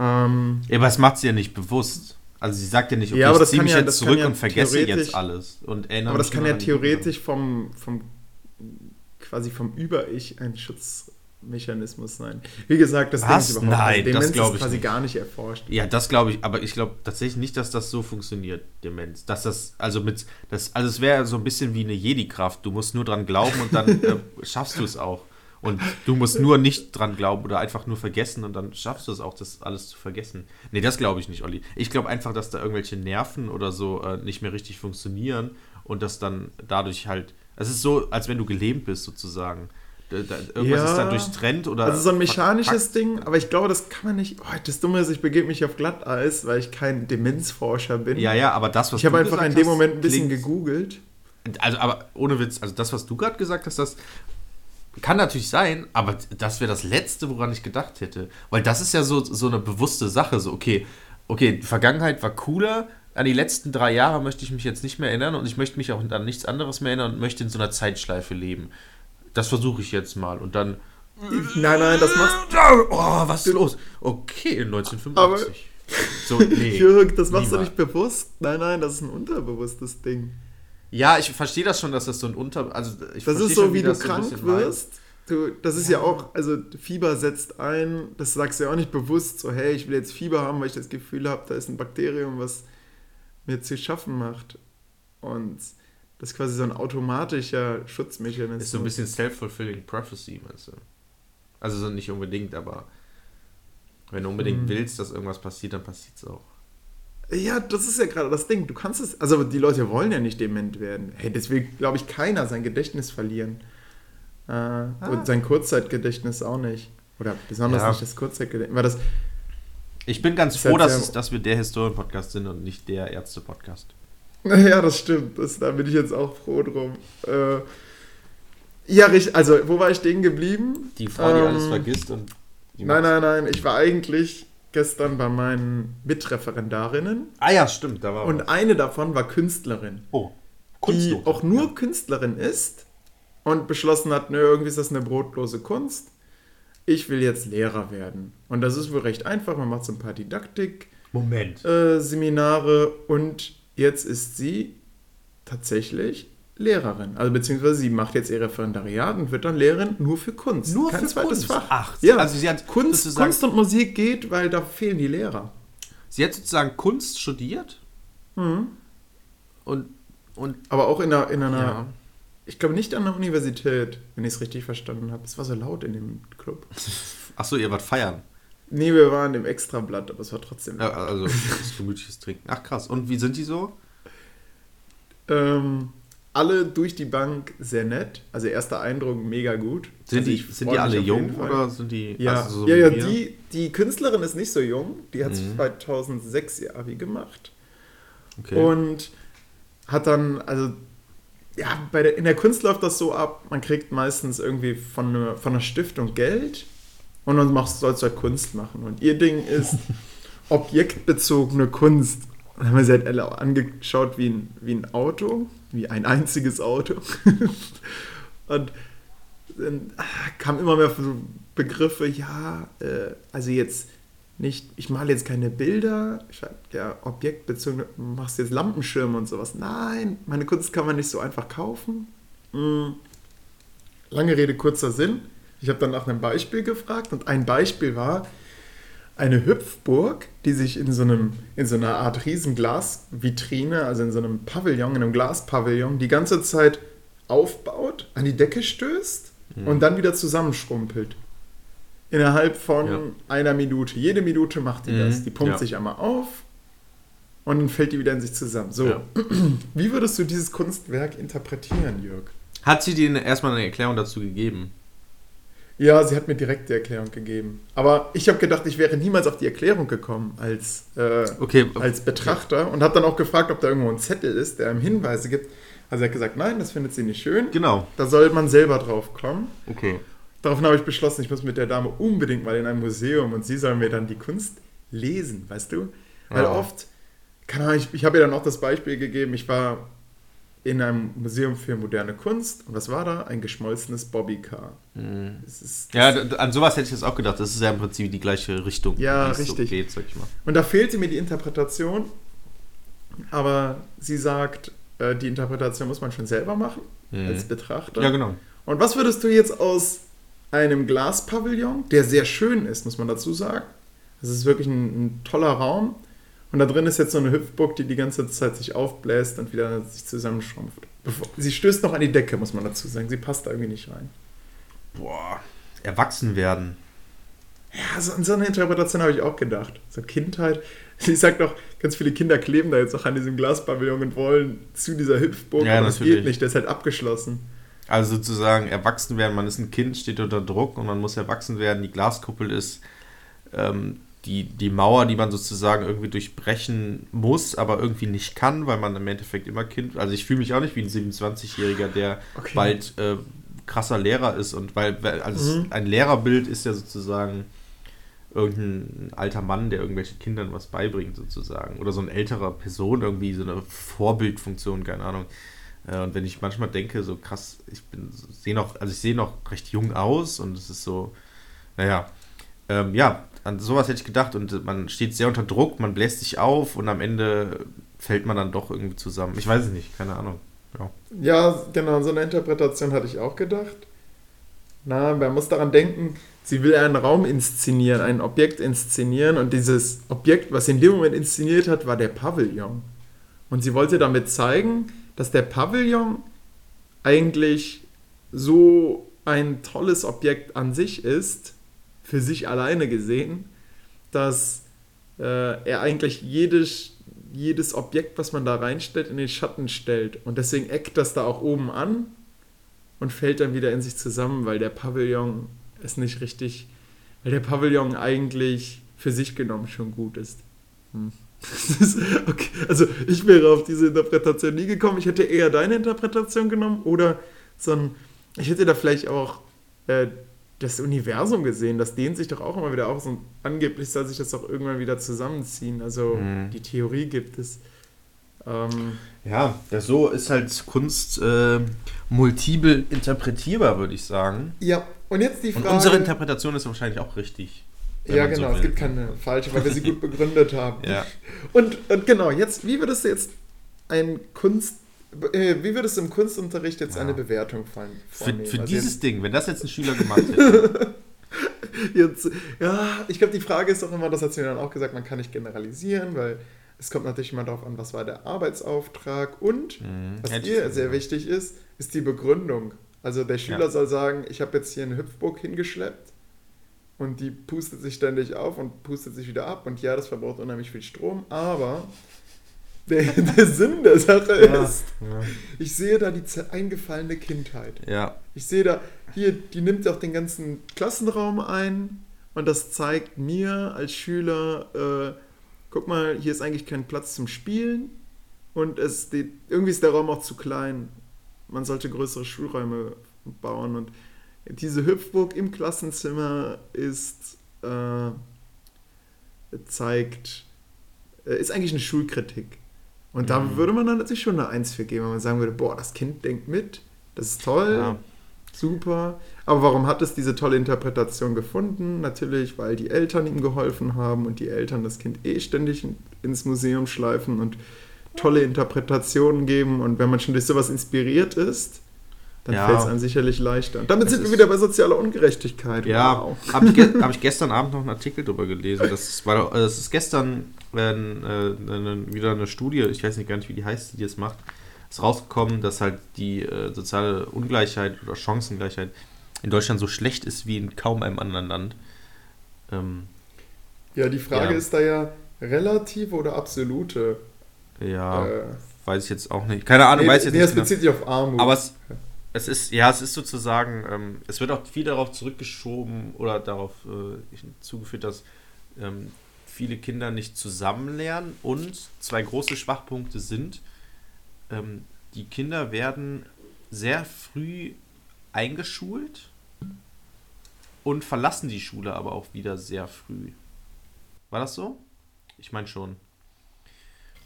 [SPEAKER 3] Ähm, ja, aber das macht sie ja nicht bewusst. Also sie sagt ja nicht, okay, ja, aber ich ziehe mich ja, jetzt zurück ja und vergesse jetzt alles. Und
[SPEAKER 2] aber das kann ja theoretisch vom, vom quasi vom Über-Ich ein Schutzmechanismus sein. Wie gesagt, das
[SPEAKER 3] Was? Denke ich überhaupt Nein, Demenz das glaube ich
[SPEAKER 2] quasi
[SPEAKER 3] nicht.
[SPEAKER 2] gar nicht erforscht.
[SPEAKER 3] Ja, das glaube ich, aber ich glaube tatsächlich nicht, dass das so funktioniert, Demenz. Dass das, also mit, das, also es wäre so ein bisschen wie eine Jedi-Kraft. Du musst nur dran glauben und dann äh, schaffst du es auch. Und du musst nur nicht dran glauben oder einfach nur vergessen und dann schaffst du es auch, das alles zu vergessen. Nee, das glaube ich nicht, Olli. Ich glaube einfach, dass da irgendwelche Nerven oder so äh, nicht mehr richtig funktionieren und dass dann dadurch halt. Es ist so, als wenn du gelähmt bist, sozusagen. Da, da, irgendwas ja, ist dann durchtrennt oder.
[SPEAKER 2] Also so ein mechanisches Ding, aber ich glaube, das kann man nicht. Oh, das Dumme ist, ich begebe mich auf Glatteis, weil ich kein Demenzforscher bin.
[SPEAKER 3] Ja, ja, aber das,
[SPEAKER 2] was ich habe einfach in dem Moment ein bisschen gegoogelt.
[SPEAKER 3] Also, aber ohne Witz, also das, was du gerade gesagt hast, das kann natürlich sein, aber das wäre das Letzte, woran ich gedacht hätte. Weil das ist ja so, so eine bewusste Sache. So, okay, okay, die Vergangenheit war cooler, an die letzten drei Jahre möchte ich mich jetzt nicht mehr erinnern und ich möchte mich auch an nichts anderes mehr erinnern und möchte in so einer Zeitschleife leben. Das versuche ich jetzt mal und dann.
[SPEAKER 2] Nein, nein, das machst
[SPEAKER 3] Oh, was ist los? Okay, 1985. Aber
[SPEAKER 2] so, nee. Jürg, das machst Niemand. du nicht bewusst. Nein, nein, das ist ein unterbewusstes Ding.
[SPEAKER 3] Ja, ich verstehe das schon, dass das so ein Unter... Also ich
[SPEAKER 2] das ist so, schon, wie, wie du krank wirst. Du, das ist ja. ja. auch, also Fieber setzt ein, das sagst du ja auch nicht bewusst, so hey, ich will jetzt Fieber haben, weil ich das Gefühl habe, da ist ein Bakterium, was mir zu schaffen macht. Und das ist quasi so ein automatischer Schutzmechanismus.
[SPEAKER 3] Ist so ein bisschen self-fulfilling prophecy, meinst du? Also so nicht unbedingt, aber wenn du unbedingt hm. willst, dass irgendwas passiert, dann passiert es auch.
[SPEAKER 2] Ja, das ist ja gerade das Ding. Du kannst es, also die Leute wollen ja nicht dement werden. Hey, deswegen glaube ich keiner sein Gedächtnis verlieren. Äh,
[SPEAKER 3] Ah.
[SPEAKER 2] Und sein Kurzzeitgedächtnis auch nicht. Oder besonders
[SPEAKER 3] Ja.
[SPEAKER 2] nicht das Kurzzeitgedächtnis. Weil das,
[SPEAKER 3] Ich bin ganz froh,
[SPEAKER 2] halt
[SPEAKER 3] dass, es, dass wir der Historien-Podcast sind und nicht der Ärzte-Podcast.
[SPEAKER 2] ja, das stimmt. Das, da bin ich jetzt auch froh drum. Äh, ja, richtig. Also, wo war ich stehen geblieben?
[SPEAKER 3] Die Frau, die
[SPEAKER 2] Ähm,
[SPEAKER 3] alles vergisst und die
[SPEAKER 2] Nein, nein, nein. Ich war eigentlich gestern bei meinen Mitreferendarinnen
[SPEAKER 3] Ah ja, stimmt, da war
[SPEAKER 2] und
[SPEAKER 3] was.
[SPEAKER 2] eine davon war Künstlerin.
[SPEAKER 3] Oh,
[SPEAKER 2] die
[SPEAKER 3] Kunstnote.
[SPEAKER 2] auch nur Künstlerin ist und beschlossen hat, nö, irgendwie ist das eine brotlose Kunst. Ich will jetzt Lehrer werden. Und das ist wohl recht einfach. Man macht so ein paar. Didaktik-Seminare und jetzt ist sie tatsächlich Lehrerin. Also beziehungsweise sie macht jetzt ihr Referendariat und wird dann Lehrerin nur für Kunst.
[SPEAKER 3] Nur
[SPEAKER 2] Kein
[SPEAKER 3] für
[SPEAKER 2] zweites
[SPEAKER 3] Kunst?
[SPEAKER 2] Fach.
[SPEAKER 3] Ach,
[SPEAKER 2] ja.
[SPEAKER 3] also sie hat
[SPEAKER 2] Kunst,
[SPEAKER 3] sozusagen-
[SPEAKER 2] Kunst und Musik geht, weil da fehlen die Lehrer.
[SPEAKER 3] Sie hat sozusagen Kunst studiert
[SPEAKER 2] Mhm.
[SPEAKER 3] und, und
[SPEAKER 2] Aber auch in einer, in einer
[SPEAKER 3] ja.
[SPEAKER 2] ich glaube nicht an der Universität, wenn ich es richtig verstanden habe. Es war so laut in dem Club.
[SPEAKER 3] Achso, ihr wart feiern.
[SPEAKER 2] Nee, wir waren im Extrablatt, aber es war trotzdem.
[SPEAKER 3] Ja, also das gemütliches Trinken. Ach krass. Und wie sind die so?
[SPEAKER 2] Ähm, alle durch die Bank sehr nett. Also erster Eindruck mega gut.
[SPEAKER 3] Sind,
[SPEAKER 2] also
[SPEAKER 3] die, sind die alle jung oder sind die
[SPEAKER 2] Ja,
[SPEAKER 3] also so
[SPEAKER 2] ja, ja die, die Künstlerin ist nicht so jung. Die hat
[SPEAKER 3] Mhm.
[SPEAKER 2] 2006 ihr Abi gemacht.
[SPEAKER 3] Okay.
[SPEAKER 2] Und hat dann, also, ja, bei der, in der Kunst läuft das so ab, man kriegt meistens irgendwie von, einer- von einer Stiftung Geld und dann machst, sollst du halt Kunst machen. Und ihr Ding ist objektbezogene Kunst. Dann haben wir sie halt alle angeschaut wie ein, wie ein Auto, wie ein einziges Auto. und dann ah, kamen immer mehr Begriffe, ja, äh, also jetzt nicht, ich male jetzt keine Bilder, ich ja, objektbezogen, machst jetzt Lampenschirme und sowas. Nein, meine Kunst kann man nicht so einfach kaufen. Mm. Lange Rede, kurzer Sinn. Ich habe dann nach einem Beispiel gefragt und ein Beispiel war eine Hüpfburg, die sich in so, einem, in so einer Art riesen Glasvitrine, also in so einem Pavillon, in einem Glaspavillon, die ganze Zeit aufbaut, an die Decke stößt und dann wieder zusammenschrumpelt. Innerhalb von
[SPEAKER 3] Ja.
[SPEAKER 2] einer Minute. Jede Minute macht die
[SPEAKER 3] Mhm,
[SPEAKER 2] das. Die pumpt
[SPEAKER 3] ja.
[SPEAKER 2] sich einmal auf und dann fällt die wieder in sich zusammen. So,
[SPEAKER 3] Ja.
[SPEAKER 2] wie würdest du dieses Kunstwerk interpretieren, Jörg?
[SPEAKER 3] Hat sie dir erstmal eine Erklärung dazu gegeben?
[SPEAKER 2] Ja, sie hat mir direkt die Erklärung gegeben. Aber ich habe gedacht, ich wäre niemals auf die Erklärung gekommen als, äh,
[SPEAKER 3] Okay.
[SPEAKER 2] als Betrachter und habe dann auch gefragt, ob da irgendwo ein Zettel ist, der einem Hinweise gibt. Also er hat gesagt, nein, das findet sie nicht schön.
[SPEAKER 3] Genau.
[SPEAKER 2] Da soll man selber drauf kommen.
[SPEAKER 3] Okay.
[SPEAKER 2] Daraufhin habe ich beschlossen, ich muss mit der Dame unbedingt mal in ein Museum und sie soll mir dann die Kunst lesen, weißt du? Weil
[SPEAKER 3] Ja.
[SPEAKER 2] oft, keine Ahnung, ich, ich habe ihr dann auch das Beispiel gegeben, ich war in einem Museum für moderne Kunst und was war da? Ein geschmolzenes Bobbycar. Ist,
[SPEAKER 3] Ja, an sowas hätte ich jetzt auch gedacht. Das ist ja im Prinzip die gleiche Richtung.
[SPEAKER 2] Ja, richtig.
[SPEAKER 3] So geht.
[SPEAKER 2] Und da fehlte mir die Interpretation, aber sie sagt, äh, die Interpretation muss man schon selber machen,
[SPEAKER 3] Mhm.
[SPEAKER 2] als Betrachter.
[SPEAKER 3] Ja, genau.
[SPEAKER 2] Und was würdest du jetzt aus einem Glaspavillon, der sehr schön ist, muss man dazu sagen. Das ist wirklich ein, ein toller Raum. Und da drin ist jetzt so eine Hüpfburg, die die ganze Zeit sich aufbläst und wieder sich zusammenschrumpft. Sie stößt noch an die Decke, muss man dazu sagen. Sie passt da irgendwie nicht rein.
[SPEAKER 3] Boah. Erwachsen werden.
[SPEAKER 2] Ja, so, so eine Interpretation habe ich auch gedacht. So Kindheit. Sie sagt doch, ganz viele Kinder kleben da jetzt auch an diesem Glaspavillon und wollen zu dieser Hüpfburg.
[SPEAKER 3] Ja,
[SPEAKER 2] aber das geht nicht, der ist halt abgeschlossen.
[SPEAKER 3] Also sozusagen erwachsen werden, man ist ein Kind, steht unter Druck und man muss erwachsen werden. Die Glaskuppel ist ähm, die, die Mauer, die man sozusagen irgendwie durchbrechen muss, aber irgendwie nicht kann, weil man im Endeffekt immer Kind. Also ich fühle mich auch nicht wie ein 27-Jähriger, der
[SPEAKER 2] Okay.
[SPEAKER 3] bald äh, krasser Lehrer ist und weil, weil also
[SPEAKER 2] Mhm.
[SPEAKER 3] ein Lehrerbild ist ja sozusagen irgendein alter Mann, der irgendwelchen Kindern was beibringt sozusagen oder so ein älterer Person irgendwie so eine Vorbildfunktion, keine Ahnung. Äh, Und wenn ich manchmal denke, so krass, ich bin, sehe noch, also ich sehe noch recht jung aus und es ist so, naja, ähm, ja, an sowas hätte ich gedacht und man steht sehr unter Druck, man bläst sich auf und am Ende fällt man dann doch irgendwie zusammen. Ich weiß es nicht, keine Ahnung. Ja.
[SPEAKER 2] Ja, genau, so eine Interpretation hatte ich auch gedacht. Na, man muss daran denken, sie will einen Raum inszenieren, ein Objekt inszenieren und dieses Objekt, was sie in dem Moment inszeniert hat, war der Pavillon. Und sie wollte damit zeigen, dass der Pavillon eigentlich so ein tolles Objekt an sich ist, für sich alleine gesehen, dass äh, er eigentlich jede, jedes Objekt, was man da reinstellt, in den Schatten stellt. Und deswegen eckt das da auch oben an und fällt dann wieder in sich zusammen, weil der Pavillon es nicht richtig, weil der Pavillon eigentlich für sich genommen schon gut ist. Hm. ist okay. Also ich wäre auf diese Interpretation nie gekommen. Ich hätte eher deine Interpretation genommen oder so ein, ich hätte da vielleicht auch äh, das Universum gesehen, das dehnt sich doch auch immer wieder auf. Und angeblich soll sich das auch irgendwann wieder zusammenziehen. Also mhm. die Theorie gibt es.
[SPEAKER 3] Ähm, ja, ja, so ist halt Kunst äh, multiple interpretierbar, würde ich sagen.
[SPEAKER 2] Ja, und jetzt die Frage.
[SPEAKER 3] Und unsere Interpretation ist wahrscheinlich auch richtig.
[SPEAKER 2] Ja, genau, so es gibt keine falsche, weil wir sie gut begründet haben.
[SPEAKER 3] ja.
[SPEAKER 2] Und, und genau, jetzt, wie würdest du jetzt ein Kunst wie würdest du im Kunstunterricht jetzt ja. eine Bewertung fallen?
[SPEAKER 3] Für, für also dieses Ding, wenn das jetzt ein Schüler gemacht hätte.
[SPEAKER 2] jetzt, ja, ich glaube, die Frage ist doch immer, das hat sie mir dann auch gesagt, man kann nicht generalisieren, weil es kommt natürlich immer darauf an, was war der Arbeitsauftrag und mhm. was ihr sehr wichtig ist, ist die Begründung. Also der Schüler ja. soll sagen, ich habe jetzt hier eine Hüpfburg hingeschleppt und die pustet sich ständig auf und pustet sich wieder ab und ja, das verbraucht unheimlich viel Strom, aber der, der Sinn der Sache ist, ja. ich sehe da die eingefallene Kindheit.
[SPEAKER 3] Ja.
[SPEAKER 2] Ich sehe da, hier, die nimmt auch den ganzen Klassenraum ein und das zeigt mir als Schüler, äh, guck mal, hier ist eigentlich kein Platz zum Spielen und es die, irgendwie ist der Raum auch zu klein. Man sollte größere Schulräume bauen und diese Hüpfburg im Klassenzimmer ist äh, zeigt äh, ist eigentlich eine Schulkritik. Und da mhm. würde man dann natürlich schon eine Eins für geben, wenn man sagen würde, boah, das Kind denkt mit, das ist toll, ja. super. Aber warum hat es diese tolle Interpretation gefunden? Natürlich, weil die Eltern ihm geholfen haben und die Eltern das Kind eh ständig ins Museum schleifen und tolle Interpretationen geben. Und wenn man schon durch sowas inspiriert ist, dann ja. fällt es einem sicherlich leichter. Und damit es sind wir wieder bei sozialer Ungerechtigkeit.
[SPEAKER 3] Ja, wow. habe ich, ge hab ich, gestern Abend noch einen Artikel darüber gelesen. Das, war, das ist gestern äh, äh, wieder eine Studie, ich weiß nicht gar nicht, wie die heißt, die das macht, ist rausgekommen, dass halt die äh, soziale Ungleichheit oder Chancengleichheit in Deutschland so schlecht ist wie in kaum einem anderen Land. Ähm,
[SPEAKER 2] ja, die Frage ja. ist da ja relative oder absolute.
[SPEAKER 3] Ja, äh, weiß ich jetzt auch nicht. Keine Ahnung, nee, weiß ich jetzt
[SPEAKER 2] nee, nicht. Nee, es bezieht sich auf Armut.
[SPEAKER 3] Aber es, es ist, ja, es ist sozusagen, ähm, es wird auch viel darauf zurückgeschoben oder darauf äh, zugeführt, dass ähm, viele Kinder nicht zusammen lernen und zwei große Schwachpunkte sind, ähm, die Kinder werden sehr früh eingeschult und verlassen die Schule aber auch wieder sehr früh. War das so? Ich meine schon.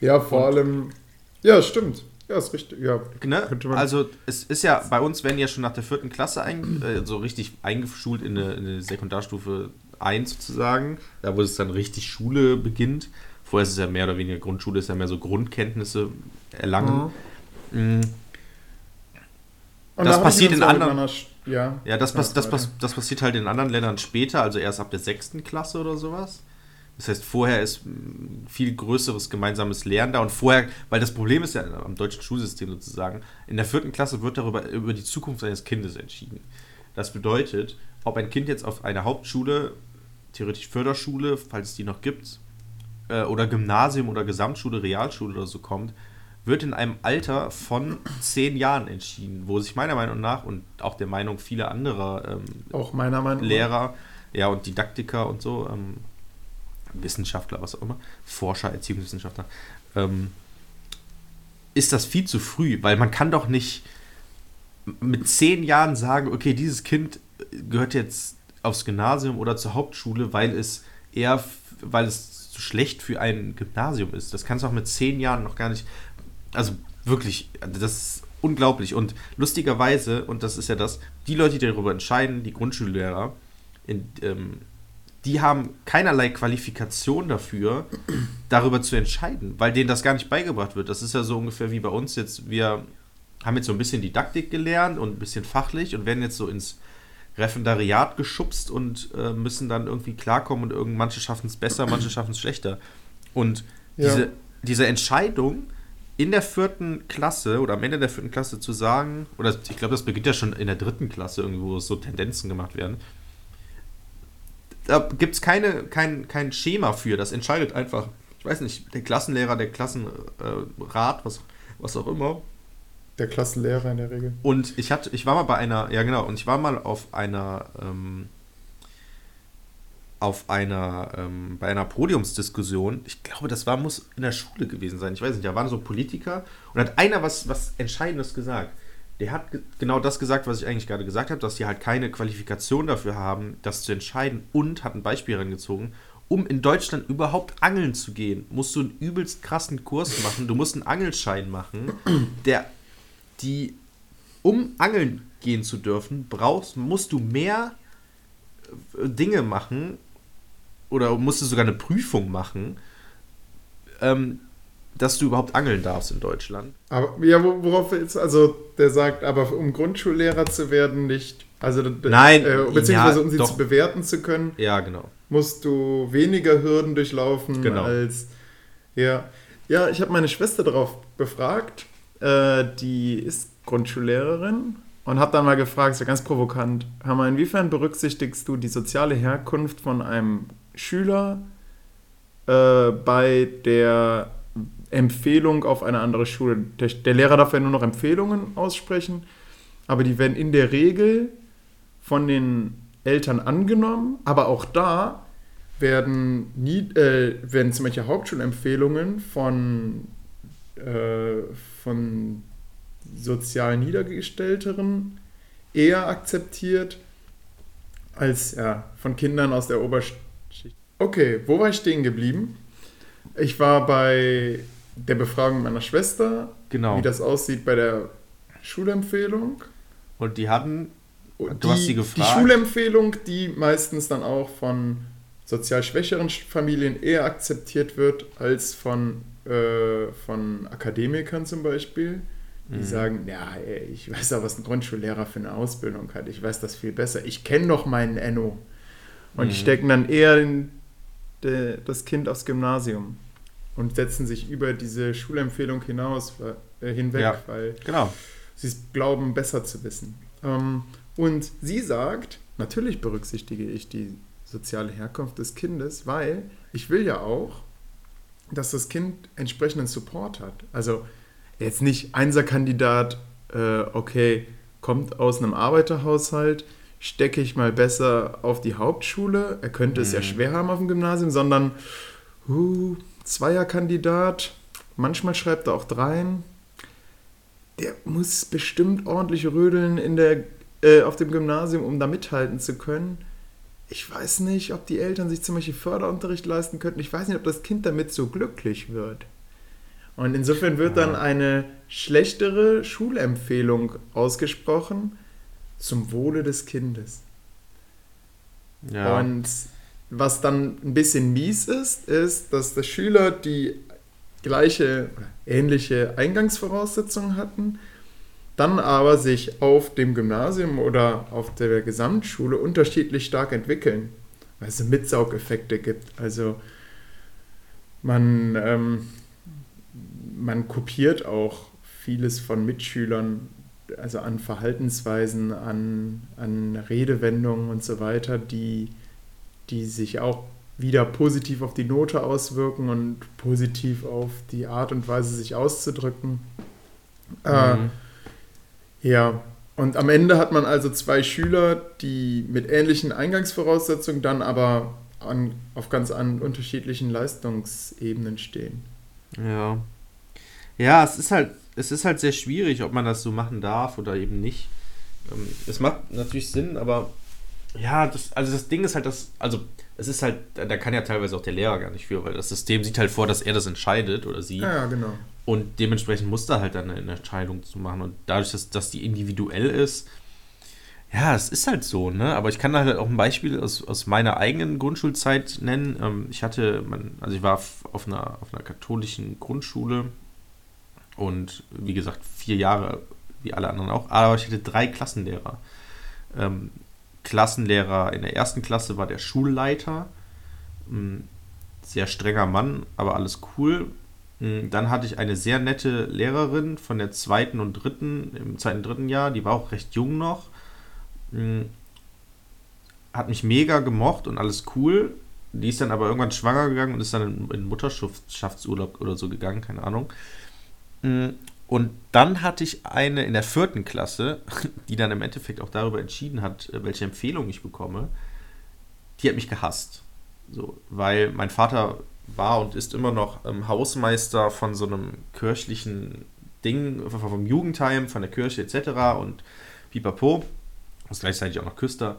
[SPEAKER 2] Ja, vor und, allem. Ja, stimmt. Ja, ist richtig. Ja,
[SPEAKER 3] ne? Also es ist ja, bei uns werden ja schon nach der vierten Klasse ein, äh, so richtig eingeschult in eine, in eine Sekundarstufe 1 sozusagen, da wo es dann richtig Schule beginnt. Vorher ist es ja mehr oder weniger Grundschule, ist ja mehr so Grundkenntnisse erlangen. Mhm. Mm. Das passiert in anderen. Ja, ja, das, pass, das, pass, das passiert halt in anderen Ländern später, also erst ab der sechsten Klasse oder sowas. Das heißt, vorher ist viel größeres gemeinsames Lernen da und vorher, weil das Problem ist ja am deutschen Schulsystem sozusagen, in der vierten Klasse wird darüber über die Zukunft eines Kindes entschieden. Das bedeutet, ob ein Kind jetzt auf eine Hauptschule theoretisch Förderschule, falls es die noch gibt, äh, oder Gymnasium oder Gesamtschule, Realschule oder so kommt, wird in einem Alter von zehn Jahren entschieden, wo sich meiner Meinung nach und auch der Meinung vieler anderer ähm,
[SPEAKER 2] auch meiner Meinung
[SPEAKER 3] Lehrer ja, und Didaktiker und so, ähm, Wissenschaftler, was auch immer, Forscher, Erziehungswissenschaftler, ähm, ist das viel zu früh, weil man kann doch nicht mit zehn Jahren sagen, okay, dieses Kind gehört jetzt aufs Gymnasium oder zur Hauptschule, weil es eher, weil es zu schlecht für ein Gymnasium ist. Das kannst du auch mit zehn Jahren noch gar nicht. Also wirklich, das ist unglaublich. Und lustigerweise, und das ist ja das, die Leute, die darüber entscheiden, die Grundschullehrer, in, ähm, die haben keinerlei Qualifikation dafür, darüber zu entscheiden, weil denen das gar nicht beigebracht wird. Das ist ja so ungefähr wie bei uns jetzt. Wir haben jetzt so ein bisschen Didaktik gelernt und ein bisschen fachlich und werden jetzt so ins Referendariat geschubst und äh, müssen dann irgendwie klarkommen und irgend, manche schaffen es besser, manche schaffen es schlechter. Und ja. diese, diese Entscheidung in der vierten Klasse oder am Ende der vierten Klasse zu sagen, oder ich glaube, das beginnt ja schon in der dritten Klasse, irgendwo, wo so Tendenzen gemacht werden. Da gibt es keine, kein, kein Schema für, das entscheidet einfach ich weiß nicht, der Klassenlehrer, der Klassenrat, was, was auch immer.
[SPEAKER 2] Der Klassenlehrer in der Regel.
[SPEAKER 3] Und ich hatte, ich war mal bei einer, ja genau, und ich war mal auf einer, ähm, auf einer, ähm, bei einer Podiumsdiskussion, ich glaube, das war, muss in der Schule gewesen sein, ich weiß nicht, da waren so Politiker und hat einer was, was Entscheidendes gesagt. Der hat ge genau das gesagt, was ich eigentlich gerade gesagt habe, dass die halt keine Qualifikation dafür haben, das zu entscheiden und hat ein Beispiel herangezogen. Um in Deutschland überhaupt angeln zu gehen, musst du einen übelst krassen Kurs machen. Du musst einen Angelschein machen, der die, um angeln gehen zu dürfen, brauchst, musst du mehr äh, Dinge machen oder musst du sogar eine Prüfung machen, ähm, dass du überhaupt angeln darfst in Deutschland.
[SPEAKER 2] Aber ja, worauf jetzt, also der sagt, aber um Grundschullehrer zu werden, nicht. Also
[SPEAKER 3] Nein,
[SPEAKER 2] äh, beziehungsweise ja, um sie doch. zu bewerten zu können.
[SPEAKER 3] Ja, genau.
[SPEAKER 2] Musst du weniger Hürden durchlaufen
[SPEAKER 3] genau.
[SPEAKER 2] als. Ja. Ja, ich habe meine Schwester darauf befragt. Äh, die ist Grundschullehrerin und habe dann mal gefragt, so ganz provokant, hör mal, inwiefern berücksichtigst du die soziale Herkunft von einem Schüler äh, bei der Empfehlung auf eine andere Schule. Der, der, Lehrer darf ja nur noch Empfehlungen aussprechen, aber die werden in der Regel von den Eltern angenommen, aber auch da werden, nie, äh, werden zum Beispiel Hauptschulempfehlungen von, äh, von sozial Niedergestellteren eher akzeptiert als ja, von Kindern aus der Oberschicht. Okay, wo war ich stehen geblieben? Ich war bei der Befragung meiner Schwester,
[SPEAKER 3] genau.
[SPEAKER 2] wie das aussieht bei der Schulempfehlung.
[SPEAKER 3] Und die hatten,
[SPEAKER 2] du die, hast sie gefragt. Die Schulempfehlung, die meistens dann auch von sozial schwächeren Familien eher akzeptiert wird als von, äh, von Akademikern zum Beispiel. Die mhm. sagen, ja, ey, ich weiß ja, was ein Grundschullehrer für eine Ausbildung hat. Ich weiß das viel besser. Ich kenne doch meinen Enno. Und mhm. die stecken dann eher in, de, das Kind aufs Gymnasium und setzen sich über diese Schulempfehlung hinaus äh, hinweg, ja, weil
[SPEAKER 3] genau.
[SPEAKER 2] sie es glauben, besser zu wissen. Ähm, und sie sagt, natürlich berücksichtige ich die soziale Herkunft des Kindes, weil ich will ja auch, dass das Kind entsprechenden Support hat. Also jetzt nicht Einserkandidat, äh, okay, kommt aus einem Arbeiterhaushalt, stecke ich mal besser auf die Hauptschule, er könnte mhm. es ja mhm. schwer haben auf dem Gymnasium, sondern uh, Zweierkandidat, manchmal schreibt er auch dreien. Der muss bestimmt ordentlich rödeln in der, äh, auf dem Gymnasium, um da mithalten zu können. Ich weiß nicht, ob die Eltern sich zum Beispiel Förderunterricht leisten könnten. Ich weiß nicht, ob das Kind damit so glücklich wird. Und insofern wird dann eine schlechtere Schulempfehlung ausgesprochen zum Wohle des Kindes. Ja. Und was dann ein bisschen mies ist, ist, dass die Schüler die gleiche oder ähnliche Eingangsvoraussetzungen hatten, dann aber sich auf dem Gymnasium oder auf der Gesamtschule unterschiedlich stark entwickeln, weil es Mitsaugeffekte gibt. Also man, ähm, man kopiert auch vieles von Mitschülern, also an Verhaltensweisen, an, an Redewendungen und so weiter, die die sich auch wieder positiv auf die Note auswirken und positiv auf die Art und Weise, sich auszudrücken. Äh, mhm. Äh, ja, und am Ende hat man also zwei Schüler, die mit ähnlichen Eingangsvoraussetzungen dann aber an, auf ganz an unterschiedlichen Leistungsebenen stehen.
[SPEAKER 3] Ja. Ja, es ist halt, es ist halt sehr schwierig, ob man das so machen darf oder eben nicht. Ähm, es macht natürlich Sinn, aber ja, das, also das Ding ist halt, dass, also es ist halt, da kann ja teilweise auch der Lehrer gar nicht für, weil das System sieht halt vor, dass er das entscheidet oder sie.
[SPEAKER 2] Ja, genau.
[SPEAKER 3] Und dementsprechend muss da halt dann eine Entscheidung zu machen. Und dadurch, dass, dass die individuell ist, ja, es ist halt so, ne? Aber ich kann da halt auch ein Beispiel aus, aus meiner eigenen Grundschulzeit nennen. Ähm, ich hatte, also ich war auf einer, auf einer katholischen Grundschule und wie gesagt, vier Jahre, wie alle anderen auch, aber ich hatte drei Klassenlehrer. Ähm, Klassenlehrer in der ersten Klasse war der Schulleiter. Sehr strenger Mann, aber alles cool. Hm, dann hatte ich eine sehr nette Lehrerin von der zweiten und dritten, im zweiten und dritten Jahr, die war auch recht jung noch. Hm, hat mich mega gemocht und alles cool. die ist dann aber irgendwann schwanger gegangen und ist dann in, Mutterschaftsurlaub oder so gegangen, keine Ahnung. Mm, und dann hatte ich eine in der vierten Klasse, die dann im Endeffekt auch darüber entschieden hat, äh, welche Empfehlung ich bekomme. Die hat mich gehasst. So, weil mein Vater war und ist immer noch ähm, Hausmeister von so einem kirchlichen Ding, vom Jugendheim, von der Kirche etc. und pipapo. Ist gleichzeitig auch noch Küster.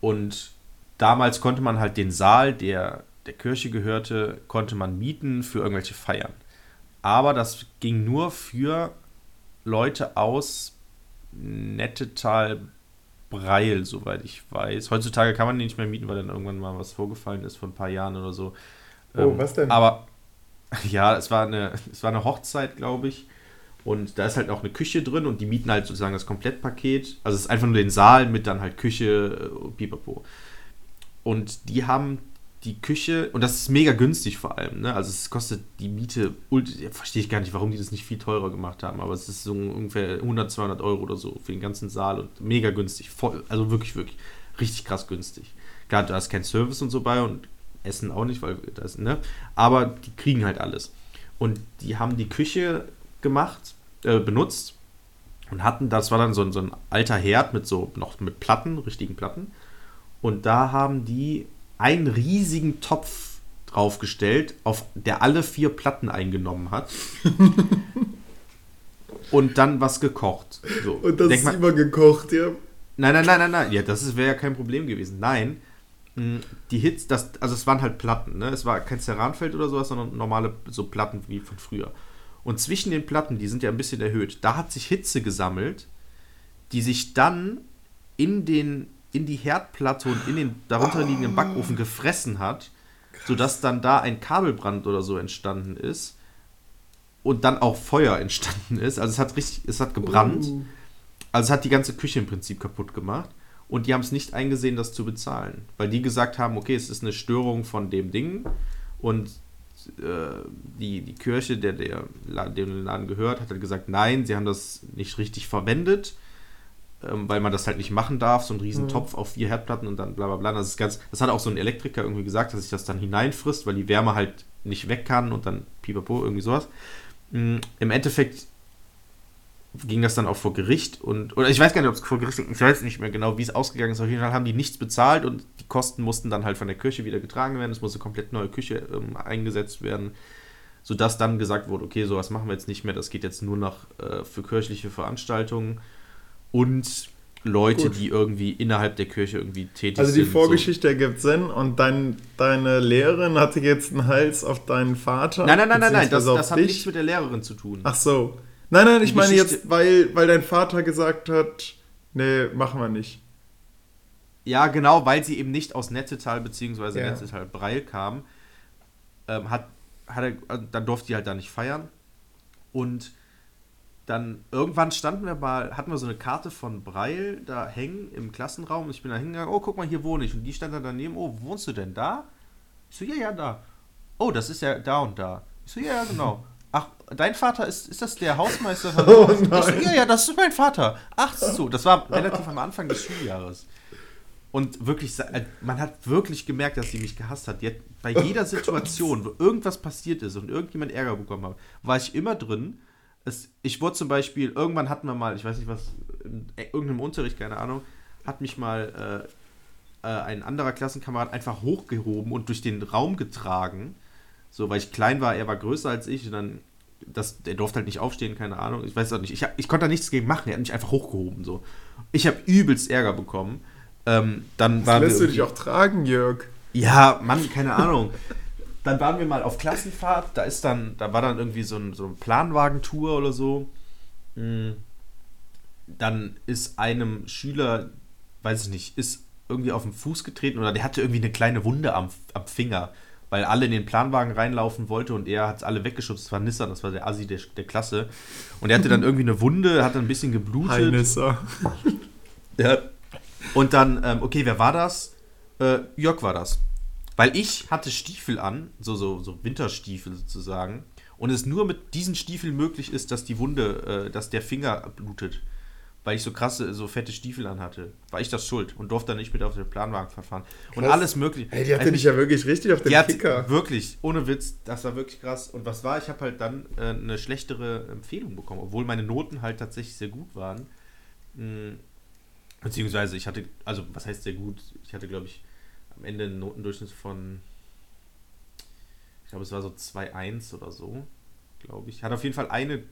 [SPEAKER 3] Und damals konnte man halt den Saal, der der Kirche gehörte, konnte man mieten für irgendwelche Feiern. Aber das ging nur für Leute aus Nettetal Breil, soweit ich weiß. Heutzutage kann man den nicht mehr mieten, weil dann irgendwann mal was vorgefallen ist vor ein paar Jahren oder so.
[SPEAKER 2] Oh, ähm, was denn?
[SPEAKER 3] Aber ja, es war eine, es war eine Hochzeit, glaube ich. Und da ist halt auch eine Küche drin und die mieten halt sozusagen das Komplettpaket. Also es ist einfach nur den Saal mit dann halt Küche, äh, pipapo. Und die haben die Küche, und das ist mega günstig vor allem, ne? Also es kostet die Miete, verstehe ich gar nicht, warum die das nicht viel teurer gemacht haben, aber es ist so ungefähr 100, 200 Euro oder so für den ganzen Saal und mega günstig. Voll, also wirklich, wirklich richtig krass günstig. Klar, da ist kein Service und so bei und Essen auch nicht, weil das, ne? Aber die kriegen halt alles. Und die haben die Küche gemacht, äh, benutzt und hatten, das war dann so, so ein alter Herd mit so, noch mit Platten, richtigen Platten. Und da haben die einen riesigen Topf draufgestellt, auf der alle vier Platten eingenommen hat. und dann was gekocht. So.
[SPEAKER 2] Und das Denk ist mal, immer gekocht, ja?
[SPEAKER 3] Nein, nein, nein, nein, nein. Ja, das wäre ja kein Problem gewesen. Nein, die Hits, das, also es waren halt Platten, ne? Es war kein Ceranfeld oder sowas, sondern normale so Platten wie von früher. Und zwischen den Platten, die sind ja ein bisschen erhöht, da hat sich Hitze gesammelt, die sich dann in den in die Herdplatte und in den darunterliegenden Backofen gefressen hat, sodass dann da ein Kabelbrand oder so entstanden ist und dann auch Feuer entstanden ist. Also es hat richtig, es hat gebrannt. Uh. Also es hat die ganze Küche im Prinzip kaputt gemacht. Und die haben es nicht eingesehen, das zu bezahlen. Weil die gesagt haben, okay, es ist eine Störung von dem Ding. Und äh, die, die Kirche, der, der dem Laden gehört, hat halt gesagt, nein, sie haben das nicht richtig verwendet ähm, weil man das halt nicht machen darf, so einen riesen mhm. Topf auf vier Herdplatten und dann bla bla bla. Das ist ganz, das hat auch so ein Elektriker irgendwie gesagt, dass sich das dann hineinfrisst, weil die Wärme halt nicht weg kann und dann pipapo, irgendwie sowas. Mhm, Im Endeffekt ging das dann auch vor Gericht und, oder ich weiß gar nicht, ob es vor Gericht ging, ich weiß nicht mehr genau, wie es ausgegangen ist. Auf jeden Fall haben die nichts bezahlt und die Kosten mussten dann halt von der Kirche wieder getragen werden. Es musste komplett neue Küche ähm, eingesetzt werden, sodass dann gesagt wurde, okay, sowas machen wir jetzt nicht mehr, das geht jetzt nur noch äh, für kirchliche Veranstaltungen und Leute, Gut. die irgendwie innerhalb der Kirche irgendwie tätig sind.
[SPEAKER 2] Also die Vorgeschichte so. ergibt Sinn und dein, deine Lehrerin hatte jetzt einen Hals auf deinen Vater.
[SPEAKER 3] Nein, nein, nein, nein, nein, das, das hat nichts mit der Lehrerin zu tun.
[SPEAKER 2] Ach so. Nein, nein, ich meine jetzt, weil, weil dein Vater gesagt hat, nee, machen wir nicht.
[SPEAKER 3] Ja, genau, weil sie eben nicht aus Nettetal bzw. Ja. Nettetal Breil kam, ähm, hat, hat er, dann durfte die halt da nicht feiern. Und dann irgendwann standen wir mal, hatten wir so eine Karte von Breil da hängen im Klassenraum. Ich bin da hingegangen, oh, guck mal, hier wohne ich. Und die stand dann daneben, oh, wohnst du denn da? Ich so, ja, ja, da. Oh, das ist ja da und da. Ich so, ja, ja, genau. Ach, dein Vater ist, ist das der Hausmeister von. Oh, nein. Ich ja, ja, das ist mein Vater. Ach so, das war relativ am Anfang des Schuljahres. Und wirklich, äh, man hat wirklich gemerkt, dass sie mich gehasst hat. Hat, bei jeder Situation, wo irgendwas passiert ist und irgendjemand Ärger bekommen hat, war ich immer drin es, ich wurde zum Beispiel, irgendwann hatten wir mal, ich weiß nicht was, in irgendeinem Unterricht, keine Ahnung, hat mich mal äh, äh, ein anderer Klassenkamerad einfach hochgehoben und durch den Raum getragen. So, weil ich klein war, er war größer als ich und dann, das, der durfte halt nicht aufstehen, keine Ahnung. Ich weiß auch nicht. Ich, ich konnte da nichts gegen machen, er hat mich einfach hochgehoben. So. Ich habe übelst Ärger bekommen. Ähm, dann
[SPEAKER 2] das lässt du dich auch tragen, Jörg.
[SPEAKER 3] Ja, Mann, keine Ahnung. Dann waren wir mal auf Klassenfahrt, da ist dann, da war dann irgendwie so ein, so ein Planwagentour oder so. Mm. Dann ist einem Schüler, weiß ich nicht, ist irgendwie auf den Fuß getreten oder der hatte irgendwie eine kleine Wunde am, am Finger, weil alle in den Planwagen reinlaufen wollten und er hat alle weggeschubst. Das war Nissan, das war der Assi der, der Klasse. Und er hatte dann irgendwie eine Wunde, hat dann ein bisschen geblutet. Hi, Nissa. ja. Und dann, ähm, okay, wer war das? Äh, Jörg war das. Weil ich hatte Stiefel an, so, so, so Winterstiefel sozusagen. Und es nur mit diesen Stiefeln möglich ist, dass die Wunde, äh, dass der Finger blutet. Weil ich so krasse, so fette Stiefel anhatte, war ich das schuld und durfte dann nicht mit auf den Planwagen verfahren. Und
[SPEAKER 2] Krass.
[SPEAKER 3] alles mögliche.
[SPEAKER 2] Ey, die hatte dich ja wirklich richtig auf den
[SPEAKER 3] die hat
[SPEAKER 2] Kicker.
[SPEAKER 3] wirklich, ohne Witz, das war wirklich krass. Und was war, ich habe halt dann äh, eine schlechtere Empfehlung bekommen, obwohl meine Noten halt tatsächlich sehr gut waren. Mm, Beziehungsweise ich hatte, also was heißt sehr gut? Ich hatte, glaube ich, am Ende einen Notendurchschnitt von, ich glaube, es war so 2,1 oder so, glaube ich. Hatte auf jeden Fall eine,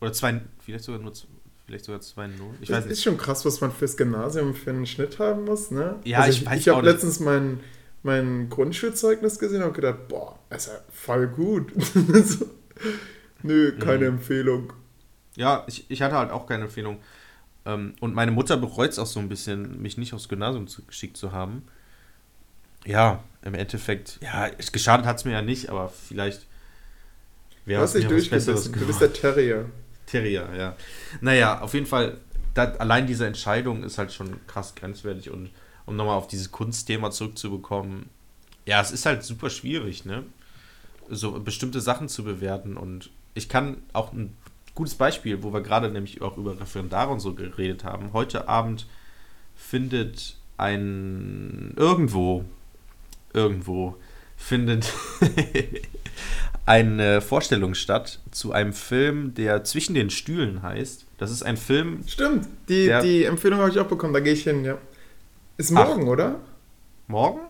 [SPEAKER 3] oder zwei, vielleicht sogar nur, z- vielleicht sogar zwei Noten. Ich weiß
[SPEAKER 2] das
[SPEAKER 3] nicht.
[SPEAKER 2] ist schon krass, was man fürs Gymnasium für einen Schnitt haben muss, ne?
[SPEAKER 3] Ja,
[SPEAKER 2] also
[SPEAKER 3] ich
[SPEAKER 2] ich,
[SPEAKER 3] weiß
[SPEAKER 2] ich habe
[SPEAKER 3] nicht.
[SPEAKER 2] letztens mein, mein Grundschulzeugnis gesehen und gedacht, boah, ist ja voll gut. so, nö, keine
[SPEAKER 3] Mhm.
[SPEAKER 2] Empfehlung.
[SPEAKER 3] Ja, ich, ich hatte halt auch keine Empfehlung. Ähm, und meine Mutter bereut es auch so ein bisschen, mich nicht aufs Gymnasium geschickt zu haben. Ja, im Endeffekt, ja, es- geschadet hat es mir ja nicht, aber vielleicht wäre was Besseres
[SPEAKER 2] durchgebissen. Du bist der Terrier.
[SPEAKER 3] Terrier, ja. Naja, auf jeden Fall, da, allein diese Entscheidung ist halt schon krass grenzwertig und um nochmal auf dieses Kunstthema zurückzubekommen, ja, es ist halt super schwierig, ne? So bestimmte Sachen zu bewerten und ich kann auch ein gutes Beispiel, wo wir gerade nämlich auch über Referendare und so geredet haben. Heute Abend findet ein irgendwo, irgendwo findet eine Vorstellung statt zu einem Film, der Zwischen den Stühlen heißt. Das ist ein Film,
[SPEAKER 2] Stimmt, die, die Empfehlung habe ich auch bekommen, da gehe ich hin, ja. Ist
[SPEAKER 3] Ach.
[SPEAKER 2] morgen, oder?
[SPEAKER 3] morgen?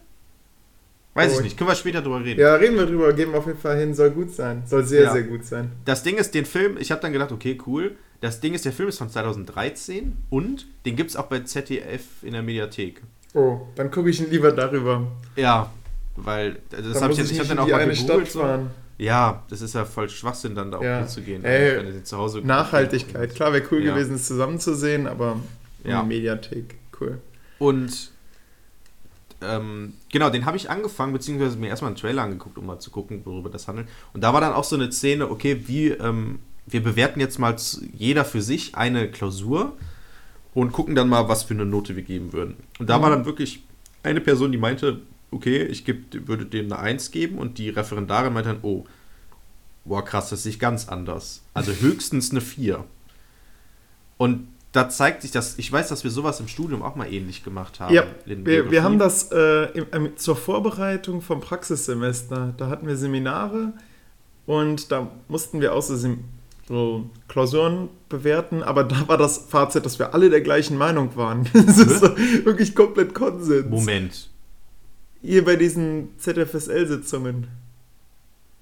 [SPEAKER 3] Weiß
[SPEAKER 2] Oh.
[SPEAKER 3] ich nicht, können wir später drüber reden.
[SPEAKER 2] Ja, reden wir drüber, gehen wir auf jeden Fall hin, soll gut sein. Soll sehr,
[SPEAKER 3] Ja.
[SPEAKER 2] sehr gut sein.
[SPEAKER 3] Das Ding ist, den Film, ich habe dann gedacht, okay, cool. Das Ding ist, der Film ist von 2013 und den gibt es auch bei ZDF in der Mediathek.
[SPEAKER 2] Oh, dann gucke ich ihn lieber darüber.
[SPEAKER 3] Ja, weil das
[SPEAKER 2] dann
[SPEAKER 3] habe ich jetzt, ich
[SPEAKER 2] nicht
[SPEAKER 3] habe dann auch mal gegoogelt.
[SPEAKER 2] Stadt
[SPEAKER 3] So. Ja, das ist ja voll Schwachsinn, dann da auch
[SPEAKER 2] Ja.
[SPEAKER 3] hinzugehen,
[SPEAKER 2] Ey,
[SPEAKER 3] wenn du zu Hause
[SPEAKER 2] Nachhaltigkeit. Klar, wäre cool
[SPEAKER 3] Ja.
[SPEAKER 2] gewesen, es zusammenzusehen, aber
[SPEAKER 3] Ja.
[SPEAKER 2] Mediathek. Cool.
[SPEAKER 3] Und ähm, genau, den habe ich angefangen, beziehungsweise mir erstmal einen Trailer angeguckt, um mal zu gucken, worüber das handelt. Und da war dann auch so eine Szene, okay, wie, ähm, wir bewerten jetzt mal jeder für sich eine Klausur und gucken dann mal, was für eine Note wir geben würden. Und da
[SPEAKER 2] Mhm.
[SPEAKER 3] war dann wirklich eine Person, die meinte, okay, ich geb, würde dem eine 1 geben und die Referendarin meinte dann, oh, boah, krass, das sehe ich ganz anders. Also höchstens eine 4. Und da zeigt sich das, ich weiß, dass wir sowas im Studium auch mal ähnlich gemacht haben.
[SPEAKER 2] Ja, wir, wir haben das äh, im, zur Vorbereitung vom Praxissemester. Da hatten wir Seminare und da mussten wir auch so, so Klausuren bewerten, aber da war das Fazit, dass wir alle der gleichen Meinung waren. Das ist so wirklich komplett Konsens.
[SPEAKER 3] Moment.
[SPEAKER 2] Hier bei diesen ZFSL-Sitzungen.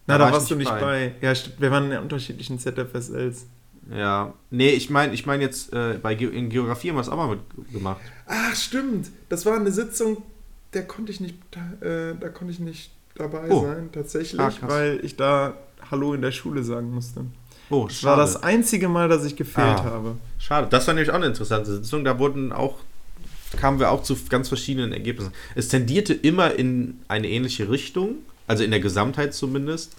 [SPEAKER 2] Na,
[SPEAKER 3] Da
[SPEAKER 2] da,
[SPEAKER 3] war
[SPEAKER 2] warst du
[SPEAKER 3] nicht
[SPEAKER 2] nicht bei. Ja. Wir waren in unterschiedlichen ZFSLs.
[SPEAKER 3] Ja. Nee, ich meine ich mein jetzt, äh, bei Ge in Geografie haben wir es auch mal gemacht.
[SPEAKER 2] Ach, stimmt. Das war eine Sitzung, der konnte ich nicht, da, äh, da konnte ich nicht dabei
[SPEAKER 3] Oh.
[SPEAKER 2] sein, tatsächlich,
[SPEAKER 3] Ah,
[SPEAKER 2] weil ich da Hallo in der Schule sagen musste.
[SPEAKER 3] Oh,
[SPEAKER 2] Das war
[SPEAKER 3] schade.
[SPEAKER 2] das einzige Mal, dass ich gefehlt
[SPEAKER 3] Ah.
[SPEAKER 2] habe.
[SPEAKER 3] Schade. Das war nämlich auch eine interessante Sitzung. Da wurden auch, kamen wir auch zu ganz verschiedenen Ergebnissen. Es tendierte immer in eine ähnliche Richtung, also in der Gesamtheit zumindest.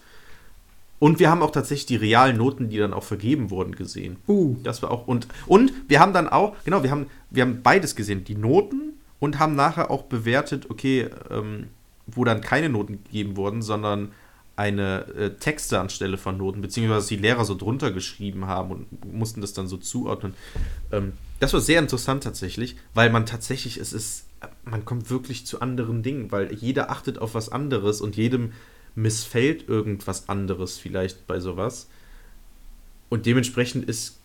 [SPEAKER 3] Und wir haben auch tatsächlich die realen Noten, die dann auch vergeben wurden, gesehen.
[SPEAKER 2] Uh.
[SPEAKER 3] Das war auch und und wir haben dann auch genau wir haben wir haben beides gesehen die Noten und haben nachher auch bewertet okay ähm, wo dann keine Noten gegeben wurden sondern eine äh, Texte anstelle von Noten beziehungsweise die Lehrer so drunter geschrieben haben und mussten das dann so zuordnen ähm, das war sehr interessant tatsächlich weil man tatsächlich es ist man kommt wirklich zu anderen Dingen weil jeder achtet auf was anderes und jedem missfällt irgendwas anderes vielleicht bei sowas und dementsprechend ist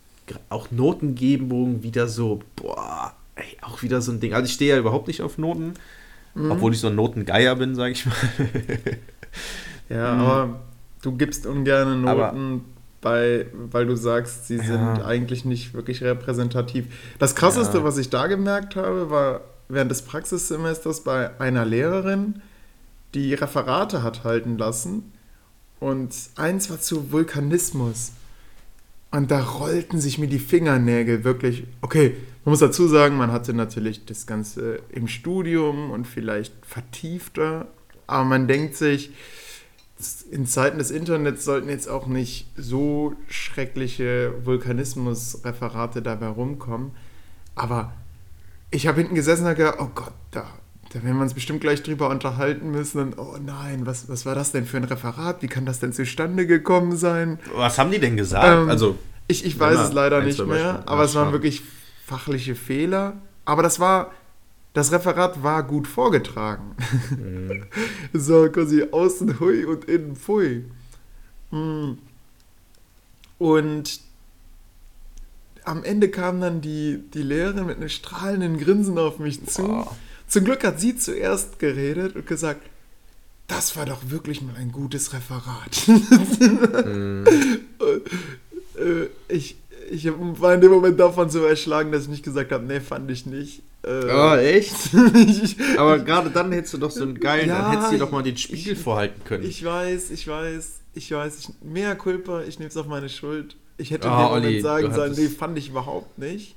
[SPEAKER 3] auch Notengebung wieder so, boah, ey, auch wieder so ein Ding. Also ich stehe ja überhaupt nicht auf Noten,
[SPEAKER 2] Mhm.
[SPEAKER 3] obwohl ich so ein Notengeier bin, sage ich mal.
[SPEAKER 2] Ja,
[SPEAKER 3] Mhm.
[SPEAKER 2] aber du gibst ungern
[SPEAKER 3] Aber-
[SPEAKER 2] Noten bei, weil du sagst, sie
[SPEAKER 3] Ja.
[SPEAKER 2] sind eigentlich nicht wirklich repräsentativ. Das krasseste,
[SPEAKER 3] Ja.
[SPEAKER 2] was ich da gemerkt habe, war während des Praxissemesters bei einer Lehrerin, die Referate hat halten lassen. Und eins war zu Vulkanismus. Und da rollten sich mir die Fingernägel wirklich. Okay, man muss dazu sagen, man hatte natürlich das Ganze im Studium und vielleicht vertiefter. Aber man denkt sich, in Zeiten des Internets sollten jetzt auch nicht so schreckliche Vulkanismus-Referate dabei rumkommen. Aber ich habe hinten gesessen und gedacht, oh Gott, da, da werden wir uns bestimmt gleich drüber unterhalten müssen. Und oh nein, was, was war das denn für ein Referat? Wie kann das denn zustande gekommen sein?
[SPEAKER 3] Was haben die denn gesagt?
[SPEAKER 2] Ähm,
[SPEAKER 3] also,
[SPEAKER 2] Ich, ich weiß es leider nicht mehr, aber es waren wirklich fachliche Fehler, aber das war, das Referat war gut vorgetragen.
[SPEAKER 3] Mhm.
[SPEAKER 2] so quasi außen hui und innen pfui. Mm. Und am Ende kam dann die, die Lehrerin mit einem strahlenden Grinsen auf mich zu.
[SPEAKER 3] Wow.
[SPEAKER 2] Zum Glück hat sie zuerst geredet und gesagt, das war doch wirklich mal ein gutes Referat.
[SPEAKER 3] Mhm.
[SPEAKER 2] Äh, ich, ich war in dem Moment davon so erschlagen, dass ich nicht gesagt habe, nee, fand ich nicht. Äh,
[SPEAKER 3] Oh, echt?
[SPEAKER 2] ich,
[SPEAKER 3] Aber gerade dann hättest du doch so einen geilen,
[SPEAKER 2] Ja,
[SPEAKER 3] dann hättest du dir doch mal den Spiegel
[SPEAKER 2] ich-
[SPEAKER 3] vorhalten können.
[SPEAKER 2] ich weiß, ich weiß, ich weiß, ich, mehr Culpa, ich nehme es auf meine Schuld. Ich hätte in
[SPEAKER 3] Oh,
[SPEAKER 2] dem Moment
[SPEAKER 3] Olli,
[SPEAKER 2] sagen sollen, nee, fand ich überhaupt nicht.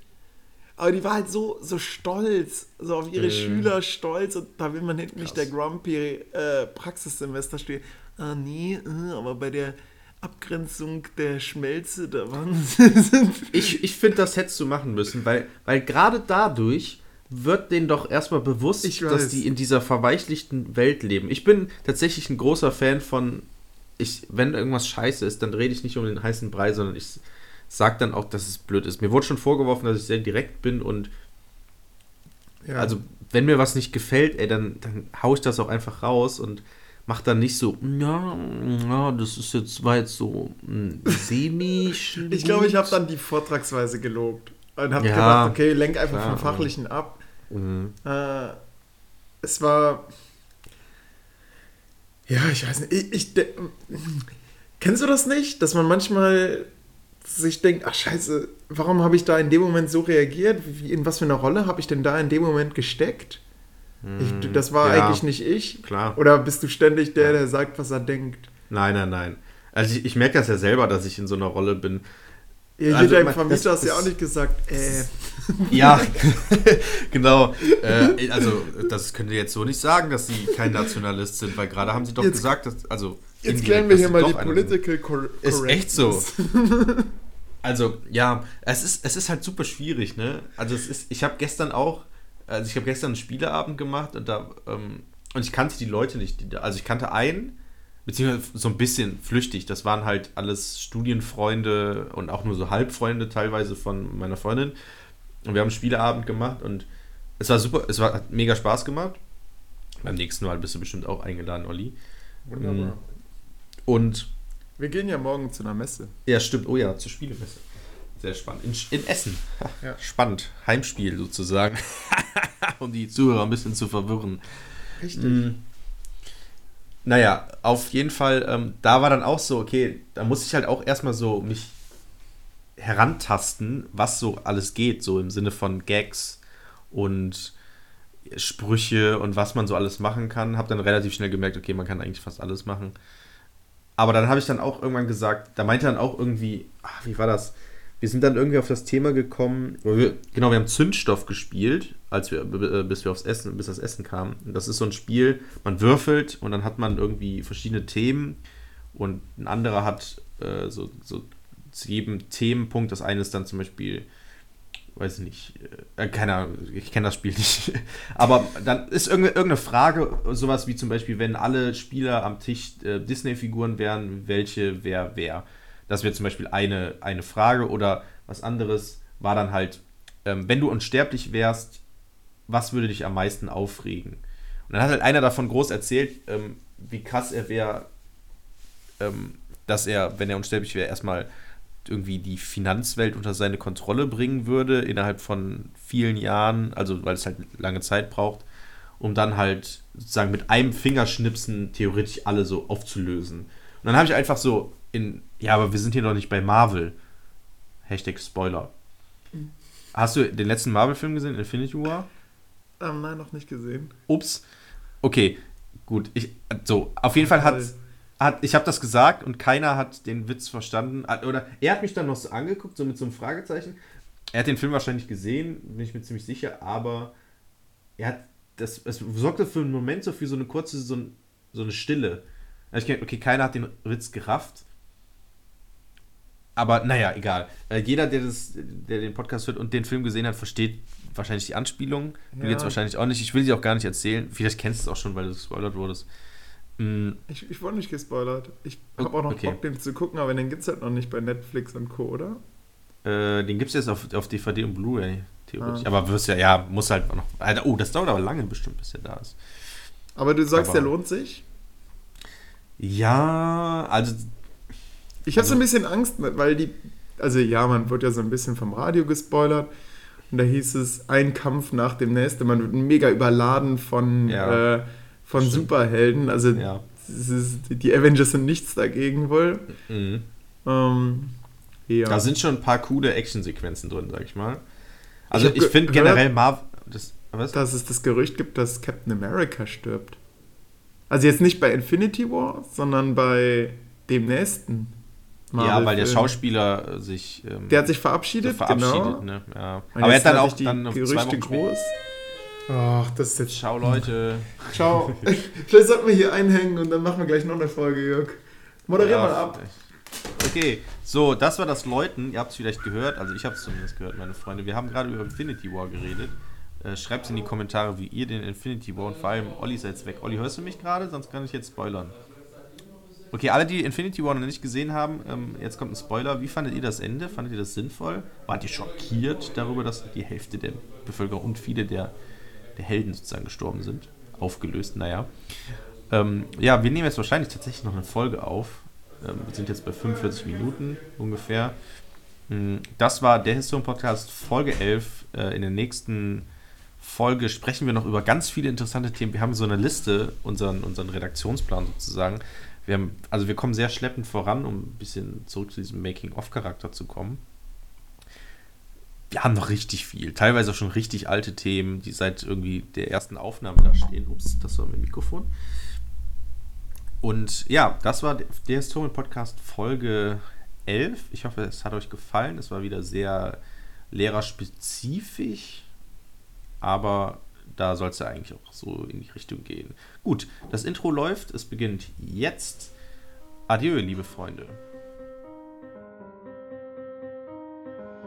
[SPEAKER 2] Aber die war halt so, so stolz, so auf ihre
[SPEAKER 3] Mhm.
[SPEAKER 2] Schüler stolz und da will man hinten nicht der
[SPEAKER 3] Krass.
[SPEAKER 2] Grumpy äh, Praxissemester stehen. Ah, nee, äh, aber bei der Abgrenzung der Schmelze, da waren
[SPEAKER 3] Ich, ich finde, das hättest du machen müssen, weil, weil gerade dadurch wird denen doch erstmal bewusst, dass die in dieser verweichlichten Welt leben. Ich bin tatsächlich ein großer Fan von, ich, wenn irgendwas scheiße ist, dann rede ich nicht um den heißen Brei, sondern ich sag dann auch, dass es blöd ist. Mir wurde schon vorgeworfen, dass ich sehr direkt bin und
[SPEAKER 2] ja.
[SPEAKER 3] also wenn mir was nicht gefällt, ey, dann, dann hau ich das auch einfach raus und mach dann nicht so, ja, ja das ist jetzt, war jetzt so mm, semi
[SPEAKER 2] Ich glaube, ich habe dann die Vortragsweise gelobt und habe
[SPEAKER 3] Ja,
[SPEAKER 2] gedacht, okay, lenk einfach
[SPEAKER 3] klar,
[SPEAKER 2] vom Fachlichen ab.
[SPEAKER 3] Mhm.
[SPEAKER 2] Äh, es war. Ja, ich weiß nicht. Ich, ich, de- kennst du das nicht? Dass man manchmal sich denkt, ach scheiße, warum habe ich da in dem Moment so reagiert? Wie, in was für eine Rolle habe ich denn da in dem Moment gesteckt? Ich, das war
[SPEAKER 3] Ja.
[SPEAKER 2] eigentlich nicht ich.
[SPEAKER 3] Klar.
[SPEAKER 2] Oder bist du ständig der, der sagt, was er denkt?
[SPEAKER 3] Nein, nein, nein. Also ich, ich merke das ja selber, dass ich in so einer Rolle bin.
[SPEAKER 2] Ja,
[SPEAKER 3] Also,
[SPEAKER 2] jeder im Vermieter hast ja auch nicht gesagt, äh,
[SPEAKER 3] Ja, genau. Äh, also das könnt ihr jetzt so nicht sagen, dass sie kein Nationalist sind, weil gerade haben sie doch
[SPEAKER 2] Jetzt-
[SPEAKER 3] gesagt, dass also
[SPEAKER 2] jetzt klären wir hier mal die. Political Cor
[SPEAKER 3] Ist echt so.
[SPEAKER 2] Correctness.
[SPEAKER 3] Also ja, es ist es ist halt super schwierig, ne? Also es ist, ich habe gestern auch, also ich habe gestern einen Spieleabend gemacht und da ähm, und ich kannte die Leute nicht, die da, also ich kannte einen beziehungsweise so ein bisschen flüchtig. Das waren halt alles Studienfreunde und auch nur so Halbfreunde teilweise von meiner Freundin. Und wir haben einen Spieleabend gemacht und es war super, es war, hat mega Spaß gemacht. Beim nächsten Mal bist du bestimmt auch eingeladen, Olli.
[SPEAKER 2] Wunderbar.
[SPEAKER 3] Und
[SPEAKER 2] Wir gehen ja morgen zu einer Messe.
[SPEAKER 3] ja, stimmt. Oh ja, zur Spielemesse. Sehr spannend. In, in Essen.
[SPEAKER 2] Ja.
[SPEAKER 3] Spannend. Heimspiel sozusagen. um die Zuhörer ein bisschen zu verwirren.
[SPEAKER 2] Richtig.
[SPEAKER 3] Mm. Naja, auf jeden Fall, ähm, da war dann auch so, okay, da muss ich halt auch erstmal so mich herantasten, was so alles geht, so im Sinne von Gags und Sprüche und was man so alles machen kann. Hab dann relativ schnell gemerkt, okay, man kann eigentlich fast alles machen. Aber dann habe ich dann auch irgendwann gesagt, da meinte dann auch irgendwie, ach, wie war das? Wir sind dann irgendwie auf das Thema gekommen, wir, genau, wir haben Zündstoff gespielt, als wir, bis wir aufs Essen, bis das Essen kam. Und das ist so ein Spiel, man würfelt und dann hat man irgendwie verschiedene Themen und ein anderer hat äh, so, so zu jedem Themenpunkt, das eine ist dann zum Beispiel, weiß nicht, äh, keine Ahnung, ich kenne das Spiel nicht. Aber dann ist irgendeine, Frage, sowas wie zum Beispiel, wenn alle Spieler am Tisch äh, Disney-Figuren wären, welche wer wer. Das wäre zum Beispiel eine, eine Frage oder was anderes war dann halt, ähm, wenn du unsterblich wärst, was würde dich am meisten aufregen? Und dann hat halt einer davon groß erzählt, ähm, wie krass er wäre, ähm, dass er, wenn er unsterblich wäre, erstmal irgendwie die Finanzwelt unter seine Kontrolle bringen würde, innerhalb von vielen Jahren, also weil es halt lange Zeit braucht, um dann halt sozusagen mit einem Fingerschnipsen theoretisch alle so aufzulösen. Und dann habe ich einfach so in, ja, aber wir sind hier noch nicht bei Marvel. Hashtag Spoiler. Hast du den letzten Marvel-Film gesehen, Infinity War?
[SPEAKER 2] Ähm, nein, noch nicht gesehen.
[SPEAKER 3] Ups. Okay, gut. Ich, so, auf jeden Fall hat, hat ich habe das gesagt und keiner hat den Witz verstanden. Oder er hat mich dann noch so angeguckt, so mit so einem Fragezeichen. Er hat den Film wahrscheinlich gesehen, bin ich mir ziemlich sicher, aber er hat das, es sorgte für einen Moment so für so eine kurze, so, ein, so eine Stille. Hab ich okay, keiner hat den Witz gerafft. Aber naja, egal. Äh, jeder, der, das, der den Podcast hört und den Film gesehen hat, versteht wahrscheinlich die Anspielung. Du
[SPEAKER 2] Ja.
[SPEAKER 3] jetzt wahrscheinlich auch nicht. Ich will sie auch gar nicht erzählen. Vielleicht kennst du es auch schon, weil du gespoilert wurdest. Mm,
[SPEAKER 2] Ich, ich wurde nicht gespoilert. Ich habe auch noch
[SPEAKER 3] okay.
[SPEAKER 2] Bock, den zu gucken, aber den gibt es halt noch nicht bei Netflix und Co., oder?
[SPEAKER 3] Äh, den gibt es jetzt auf, auf DVD und Blu-ray, theoretisch. Ah. Aber wirst ja, ja, muss halt noch. Alter, oh, das dauert aber lange bestimmt, bis der da ist.
[SPEAKER 2] Aber du sagst, aber, der lohnt sich?
[SPEAKER 3] Ja, also.
[SPEAKER 2] Ich habe also, so ein bisschen Angst, weil die. Also, ja, man wird ja so ein bisschen vom Radio gespoilert. Und da hieß es, ein Kampf nach dem nächsten. Man wird mega überladen von, ja, äh, von Superhelden. Also, ja. ist, die Avengers sind nichts dagegen wohl. Mhm.
[SPEAKER 3] Ähm, ja. Da sind schon ein paar coole Actionsequenzen drin, sag ich mal. Also, ich, ich finde generell Marvel.
[SPEAKER 2] Das, was? Dass es das Gerücht gibt, dass Captain America stirbt. Also jetzt nicht bei Infinity War, sondern bei dem nächsten.
[SPEAKER 3] Ja, weil der Schauspieler sich.
[SPEAKER 2] Ähm, der hat sich verabschiedet,
[SPEAKER 3] verabschiedet genau. Ne? Ja. Aber er hat dann auch die dann
[SPEAKER 2] Gerüchte groß. Ach, das ist jetzt.
[SPEAKER 3] Ciao, Leute.
[SPEAKER 2] Ciao. Vielleicht sollten wir hier einhängen und dann machen wir gleich noch eine Folge, Jörg. Moderier ja, mal ab.
[SPEAKER 3] Okay, so, das war das Läuten. Ihr habt es vielleicht gehört, also ich habe es zumindest gehört, meine Freunde. Wir haben gerade über Infinity War geredet. Äh, Schreibt es in die Kommentare, wie ihr den Infinity War und vor allem Olli ist jetzt weg. Olli, hörst du mich gerade? Sonst kann ich jetzt spoilern. Okay, alle, die Infinity War noch nicht gesehen haben, ähm, jetzt kommt ein Spoiler. Wie fandet ihr das Ende? Fandet ihr das sinnvoll? Wart ihr schockiert darüber, dass die Hälfte der Bevölkerung und viele der, der Helden sozusagen gestorben sind? Aufgelöst, naja. Ähm, ja, wir nehmen jetzt wahrscheinlich tatsächlich noch eine Folge auf. Ähm, wir sind jetzt bei 45 Minuten ungefähr. Hm, das war der Historien-Podcast Folge 11. Äh, in der nächsten Folge sprechen wir noch über ganz viele interessante Themen. Wir haben so eine Liste, unseren, unseren Redaktionsplan sozusagen. Wir haben, also wir kommen sehr schleppend voran, um ein bisschen zurück zu diesem Making-of-Charakter zu kommen. Wir haben noch richtig viel, teilweise auch schon richtig alte Themen, die seit irgendwie der ersten Aufnahme da stehen. Ups, das war mein Mikrofon. Und ja, das war der Historien-Podcast Folge 11. Ich hoffe, es hat euch gefallen. Es war wieder sehr lehrerspezifisch aber da soll es ja eigentlich auch so in die Richtung gehen. Gut, das Intro läuft, es beginnt jetzt. Adieu, liebe Freunde.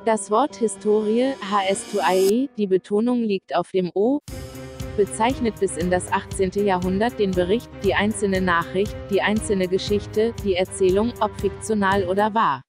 [SPEAKER 1] Das Wort Historie, HS2IE, die Betonung liegt auf dem O, bezeichnet bis in das 18. Jahrhundert den Bericht, die einzelne Nachricht, die einzelne Geschichte, die Erzählung, ob fiktional oder wahr.